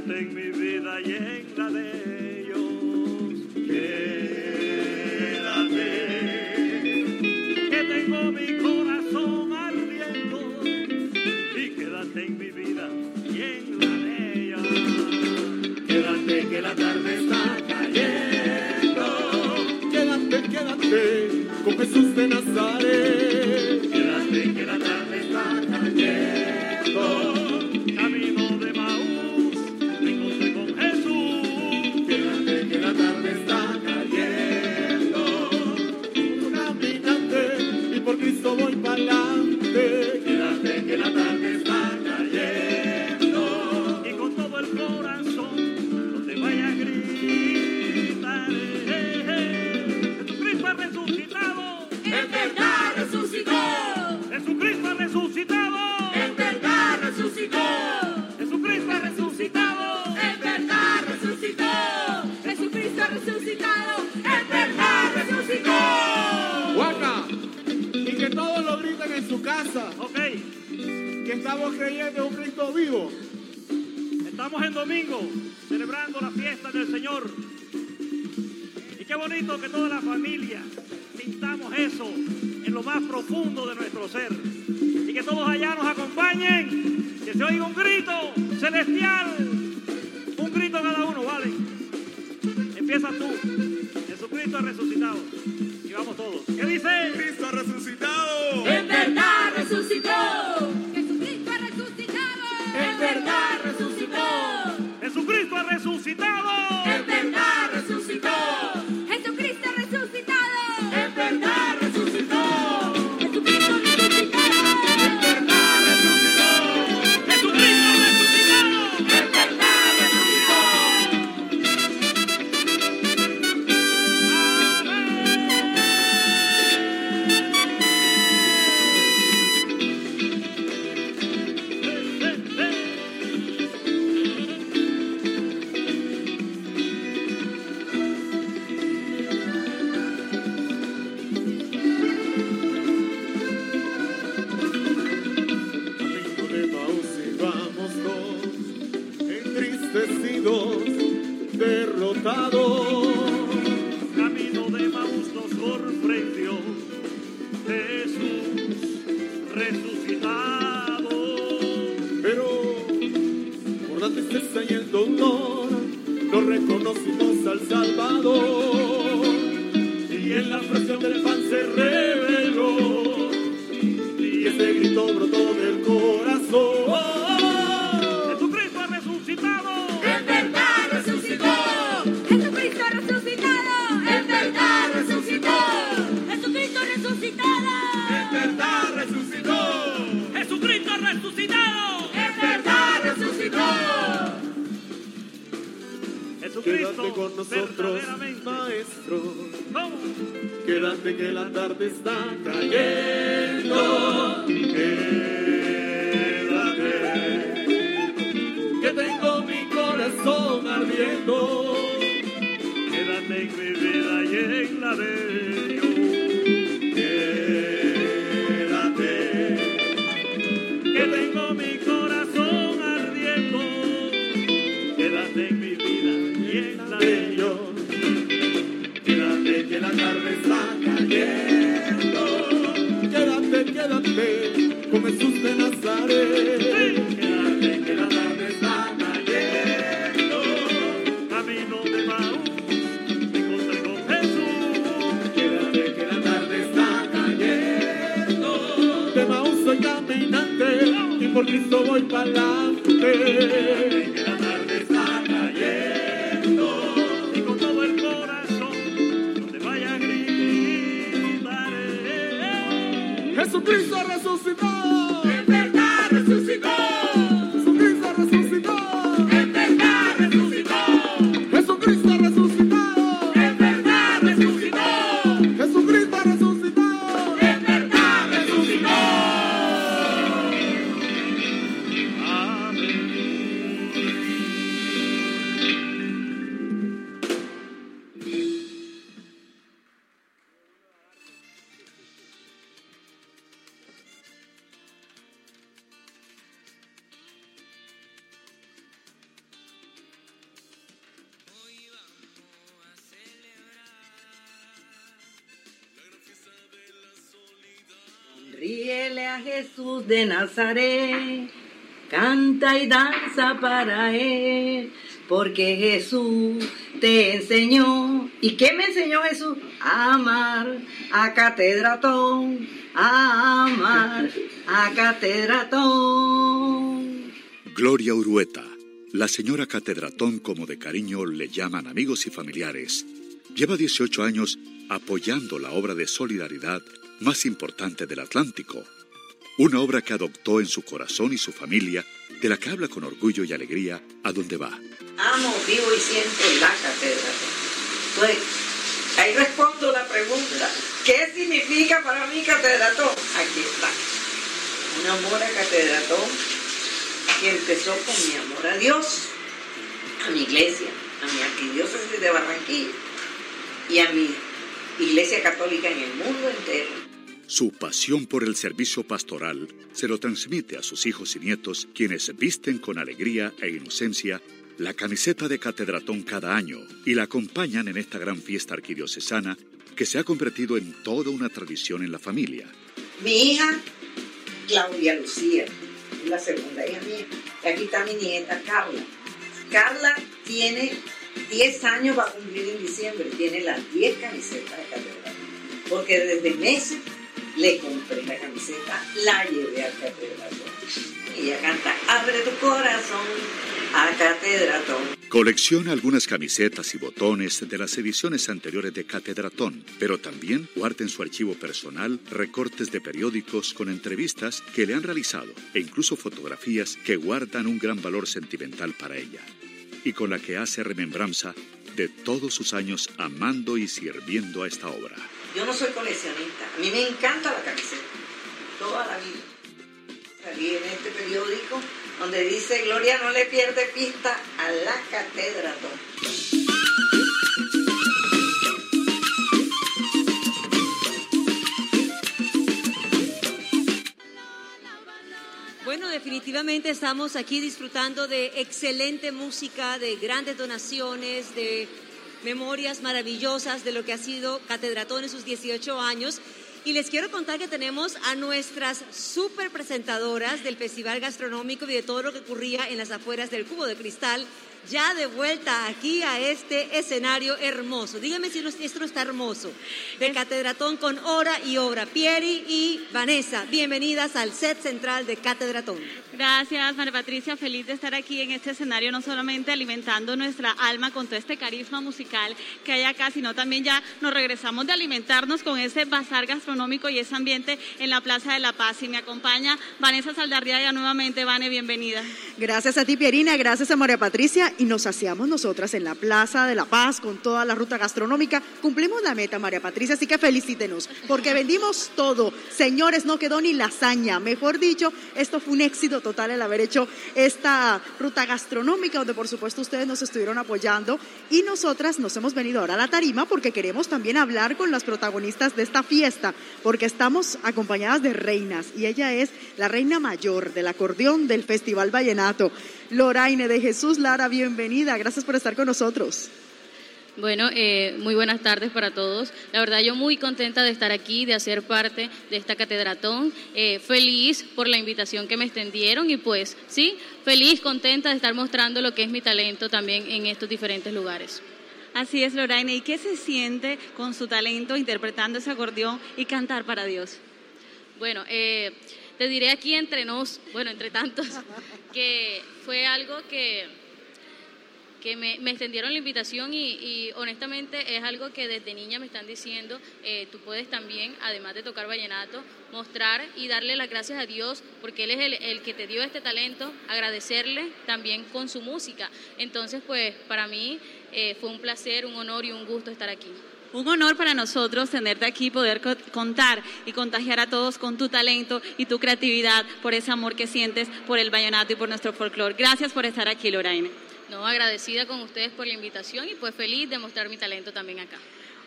Quédate en mi vida y en la de ellos. Quédate, que tengo mi corazón ardiendo. Y quédate en mi vida y en la de ellos. Quédate que la tarde está cayendo. Quédate, quédate con Jesús de Nazaret. Quédate que la tarde está cayendo. Porque Jesús te enseñó. ¿Y qué me enseñó Jesús? Amar a Catedratón, amar a Catedratón. Gloria Urueta, la señora Catedratón, como de cariño le llaman amigos y familiares, lleva 18 años apoyando la obra de solidaridad más importante del Atlántico una obra que adoptó en su corazón y su familia, de la que habla con orgullo y alegría a donde va. Amo, vivo y siento la catedral. Pues, ahí respondo la pregunta. ¿Qué significa para mí catedratón? Aquí está. Un amor a catedratón que empezó con mi amor a Dios, a mi iglesia, a mi arquidiócesis de Barranquilla y a mi iglesia católica en el mundo entero. Su pasión por el servicio pastoral se lo transmite a sus hijos y nietos, quienes visten con alegría e inocencia la camiseta de catedratón cada año y la acompañan en esta gran fiesta arquidiocesana que se ha convertido en toda una tradición en la familia. Mi hija, Claudia Lucía, la segunda hija mía. Y aquí está mi nieta, Carla. Carla tiene 10 años, va a cumplir en diciembre, tiene las 10 camisetas de catedral. Porque desde meses le compré la camiseta, la llevé al catedratón. Y ella canta, abre tu corazón a catedratón. Colecciona algunas camisetas y botones de las ediciones anteriores de Catedratón, pero también guarda en su archivo personal recortes de periódicos con entrevistas que le han realizado e incluso fotografías que guardan un gran valor sentimental para ella y con la que hace remembranza de todos sus años amando y sirviendo a esta obra. Yo no soy coleccionista, a mí me encanta la camiseta, toda la vida. Salí en este periódico donde dice Gloria no le pierde pista a la catedral. Bueno, definitivamente estamos aquí disfrutando de excelente música, de grandes donaciones, de memorias maravillosas de lo que ha sido Catedratón en sus 18 años. Y les quiero contar que tenemos a nuestras super presentadoras del Festival Gastronómico y de todo lo que ocurría en las afueras del Cubo de Cristal, ya de vuelta aquí a este escenario hermoso. Dígame si esto no está hermoso. De Catedratón con hora y obra. Pieri y Vanessa, bienvenidas al set central de Catedratón. Gracias, María Patricia. Feliz de estar aquí en este escenario, no solamente alimentando nuestra alma con todo este carisma musical que hay acá, sino también ya nos regresamos de alimentarnos con ese bazar gastronómico y ese ambiente en la Plaza de la Paz. Y me acompaña Vanessa Saldarriaga nuevamente. Vane, bienvenida. Gracias a ti, Pierina, gracias a María Patricia. Y nos hacíamos nosotras en la Plaza de la Paz con toda la ruta gastronómica. Cumplimos la meta, María Patricia, así que felicítenos, porque vendimos todo. Señores, no quedó ni lasaña. Mejor dicho, esto fue un éxito total el haber hecho esta ruta gastronómica, donde por supuesto ustedes nos estuvieron apoyando. Y nosotras nos hemos venido ahora a la tarima porque queremos también hablar con las protagonistas de esta fiesta, porque estamos acompañadas de reinas y ella es la reina mayor del acordeón del Festival Vallenato. Loraine de Jesús Lara, bienvenida. Gracias por estar con nosotros. Bueno, eh, muy buenas tardes para todos. La verdad, yo muy contenta de estar aquí, de hacer parte de esta catedratón. Eh, feliz por la invitación que me extendieron y pues, sí, feliz, contenta de estar mostrando lo que es mi talento también en estos diferentes lugares. Así es, Loraine. ¿Y qué se siente con su talento interpretando ese acordeón y cantar para Dios? Bueno, eh, te diré aquí entre nos, bueno, entre tantos, (laughs) que fue algo que que me, me, extendieron la invitación y, y, honestamente es algo que desde niña me están diciendo, eh, tú puedes también, además de tocar vallenato, mostrar y darle las gracias a Dios porque Él es el, el, que te dio este talento, agradecerle también con su música. Entonces, pues para mí eh, fue un placer, un honor y un gusto estar aquí. Un honor para nosotros tenerte aquí, poder contar y contagiar a todos con tu talento y tu creatividad, por ese amor que sientes por el vallenato y por nuestro folclore. Gracias por estar aquí, Loraine. No, agradecida con ustedes por la invitación y pues feliz de mostrar mi talento también acá.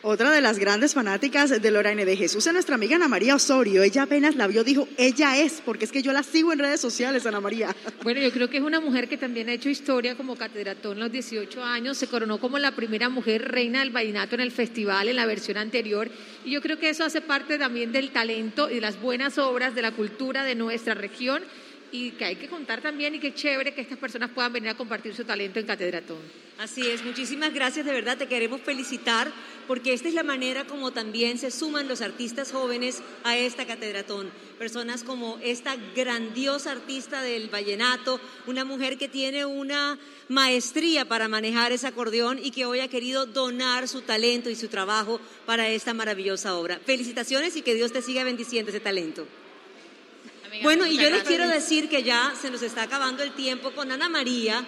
Otra de las grandes fanáticas de Lorraine de Jesús es nuestra amiga Ana María Osorio. Ella apenas la vio, dijo, ella es, porque es que yo la sigo en redes sociales, Ana María. (laughs) Bueno, yo creo que es una mujer que también ha hecho historia como catedratón en los 18 años. Se coronó como la primera mujer reina del vallenato en el festival en la versión anterior. Y yo creo que eso hace parte también del talento y de las buenas obras de la cultura de nuestra región y que hay que contar también y qué chévere que estas personas puedan venir a compartir su talento en Catedratón. Así es, muchísimas gracias, de verdad te queremos felicitar porque esta es la manera como también se suman los artistas jóvenes a esta catedratón. Personas como esta grandiosa artista del vallenato, una mujer que tiene una maestría para manejar ese acordeón y que hoy ha querido donar su talento y su trabajo para esta maravillosa obra. Felicitaciones y que Dios te siga bendiciendo ese talento. Bueno, y yo les quiero decir que ya se nos está acabando el tiempo con Ana María,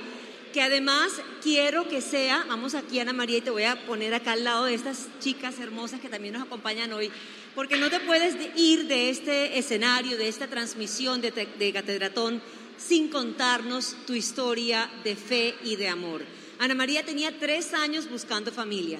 que además quiero que sea, vamos aquí Ana María y te voy a poner acá al lado de estas chicas hermosas que también nos acompañan hoy, porque no te puedes ir de este escenario, de esta transmisión de, de Catedratón sin contarnos tu historia de fe y de amor. Ana María tenía tres años buscando familia,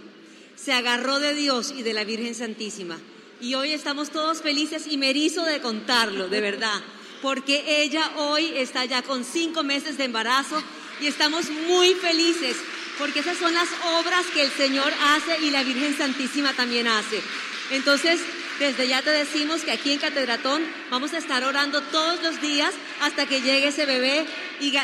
se agarró de Dios y de la Virgen Santísima y hoy estamos todos felices y me de contarlo, de verdad, porque ella hoy está ya con cinco meses de embarazo y estamos muy felices porque esas son las obras que el Señor hace y la Virgen Santísima también hace. Entonces, desde ya te decimos que aquí en Catedratón vamos a estar orando todos los días hasta que llegue ese bebé y,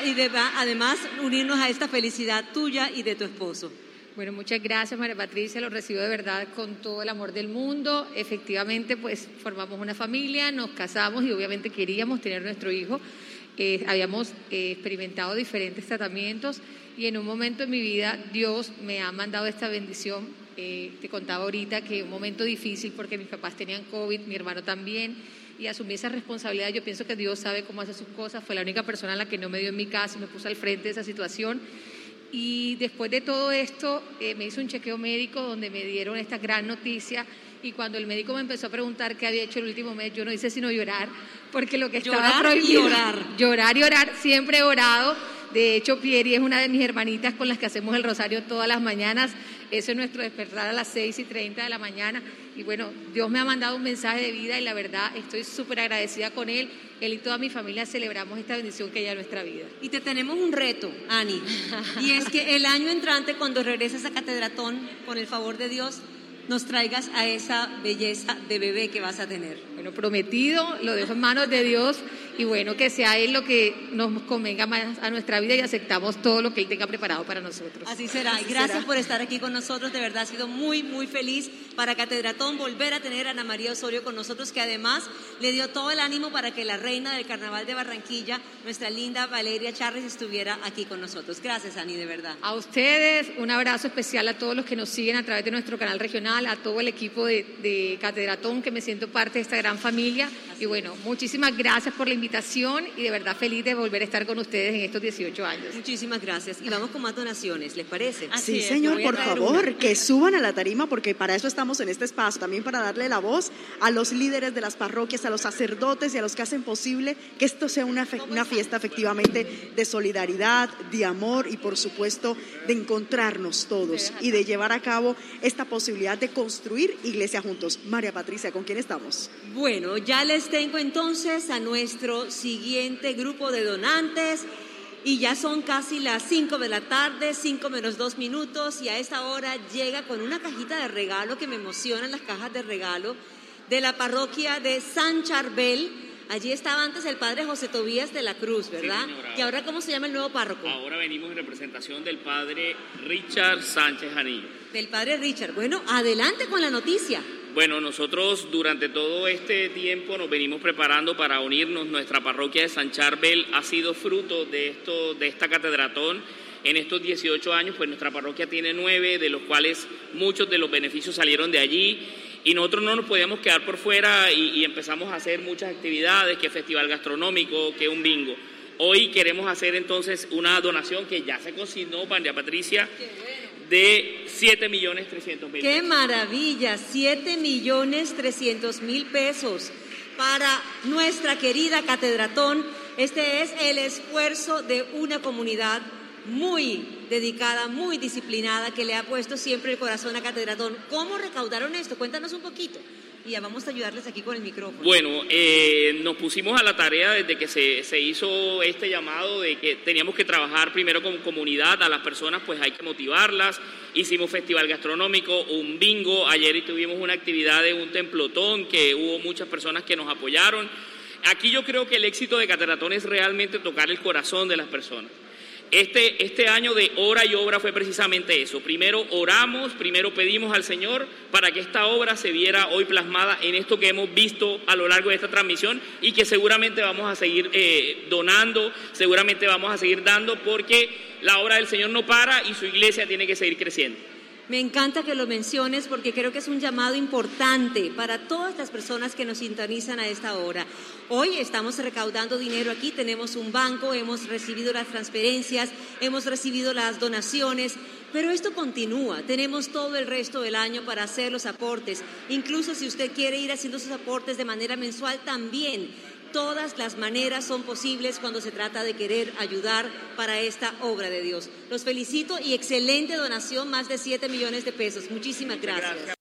además unirnos a esta felicidad tuya y de tu esposo. Bueno, muchas gracias María Patricia, lo recibo de verdad con todo el amor del mundo. Efectivamente, pues formamos una familia, nos casamos y obviamente queríamos tener nuestro hijo. Eh, habíamos eh, experimentado diferentes tratamientos y en un momento en mi vida Dios me ha mandado esta bendición. Eh, te contaba ahorita que un momento difícil porque mis papás tenían COVID, mi hermano también y asumí esa responsabilidad. Yo pienso que Dios sabe cómo hace sus cosas. Fue la única persona a la que no me dio en mi casa y me puso al frente de esa situación. Y después de todo esto, eh, me hizo un chequeo médico donde me dieron esta gran noticia. Y cuando el médico me empezó a preguntar qué había hecho el último mes, yo no hice sino llorar, porque lo que estaba llorar prohibido. Y orar. Llorar y orar. Siempre he orado. De hecho, Pieri es una de mis hermanitas con las que hacemos el rosario todas las mañanas. Eso es nuestro despertar a las 6 y 30 de la mañana. Y bueno, Dios me ha mandado un mensaje de vida y la verdad estoy súper agradecida con Él. Él y toda mi familia celebramos esta bendición que hay en nuestra vida. Y te tenemos un reto, Ani. Y es que el año entrante, cuando regreses a Catedratón, con el favor de Dios, nos traigas a esa belleza de bebé que vas a tener. Bueno, prometido, lo dejo en manos de Dios y bueno, que sea Él lo que nos convenga más a nuestra vida y aceptamos todo lo que Él tenga preparado para nosotros. Así será. y gracias por estar aquí con nosotros. De verdad, ha sido muy, muy feliz para Catedratón volver a tener a Ana María Osorio con nosotros, que además le dio todo el ánimo para que la reina del Carnaval de Barranquilla, nuestra linda Valeria Charles, estuviera aquí con nosotros. Gracias, Ani, de verdad. A ustedes, un abrazo especial a todos los que nos siguen a través de nuestro canal regional, a todo el equipo de, de Catedratón, que me siento parte de esta gran familia. Y bueno, muchísimas gracias por la invitación y de verdad feliz de volver a estar con ustedes en estos 18 años. Muchísimas gracias. Y vamos con más donaciones, ¿les parece? sí, señor, por favor, que suban a la tarima porque para eso estamos en este espacio, también para darle la voz a los líderes de las parroquias, a los sacerdotes y a los que hacen posible que esto sea una, una fiesta efectivamente de solidaridad, de amor y por supuesto de encontrarnos todos y de llevar a cabo esta posibilidad de construir iglesia juntos. María Patricia, ¿con quién estamos? Bueno, ya les tengo entonces a nuestro siguiente grupo de donantes y ya son casi las 5 de la tarde, 5 menos 2 minutos y a esta hora llega con una cajita de regalo que me emocionan las cajas de regalo de la parroquia de San Charbel. Allí estaba antes el padre José Tobías de la Cruz, ¿verdad? señora. y ahora cómo se llama el nuevo párroco? Ahora venimos en representación del padre Richard Sánchez Anillo. Del padre Richard. Bueno, adelante con la noticia. Bueno, nosotros durante todo este tiempo nos venimos preparando para unirnos. Nuestra parroquia de San Charbel ha sido fruto de, esto, de esta catedratón. En estos 18 años, pues nuestra parroquia tiene nueve, de los cuales muchos de los beneficios salieron de allí. Y nosotros no nos podíamos quedar por fuera y, empezamos a hacer muchas actividades, que festival gastronómico, que un bingo. Hoy queremos hacer entonces una donación que ya se consignó, María Patricia, de 7 millones 300 mil. ¡Qué maravilla! 7 millones 300 mil pesos para nuestra querida Catedratón. Este es el esfuerzo de una comunidad muy dedicada, muy disciplinada, que le ha puesto siempre el corazón a Catedratón. ¿Cómo recaudaron esto? Cuéntanos un poquito. Y vamos a ayudarles aquí con el micrófono. Bueno, eh, nos pusimos a la tarea desde que se, se hizo este llamado de que teníamos que trabajar primero como comunidad, a las personas pues hay que motivarlas. Hicimos festival gastronómico, un bingo, ayer tuvimos una actividad de un templotón que hubo muchas personas que nos apoyaron. Aquí yo creo que el éxito de Catedratón es realmente tocar el corazón de las personas. Este, este año de hora y obra fue precisamente eso. Primero oramos, primero pedimos al Señor para que esta obra se viera hoy plasmada en esto que hemos visto a lo largo de esta transmisión y que seguramente vamos a seguir eh, donando, seguramente vamos a seguir dando porque la obra del Señor no para y su iglesia tiene que seguir creciendo. Me encanta que lo menciones porque creo que es un llamado importante para todas las personas que nos sintonizan a esta hora. Hoy estamos recaudando dinero aquí, tenemos un banco, hemos recibido las transferencias, hemos recibido las donaciones, pero esto continúa. Tenemos todo el resto del año para hacer los aportes. Incluso si usted quiere ir haciendo sus aportes de manera mensual, también todas las maneras son posibles cuando se trata de querer ayudar para esta obra de Dios. Los felicito y excelente donación, más de 7 millones de pesos. Muchísimas gracias.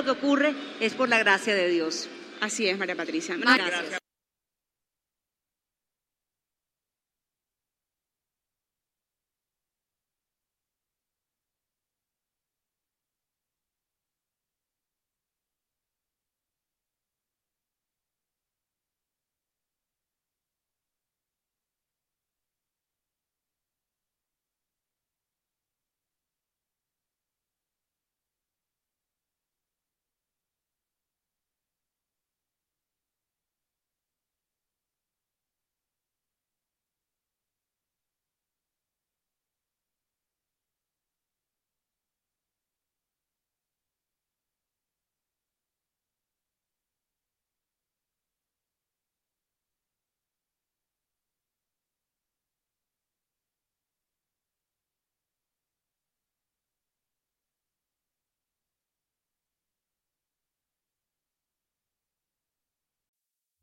Lo que ocurre es por la gracia de Dios. Así es, María Patricia. Gracias.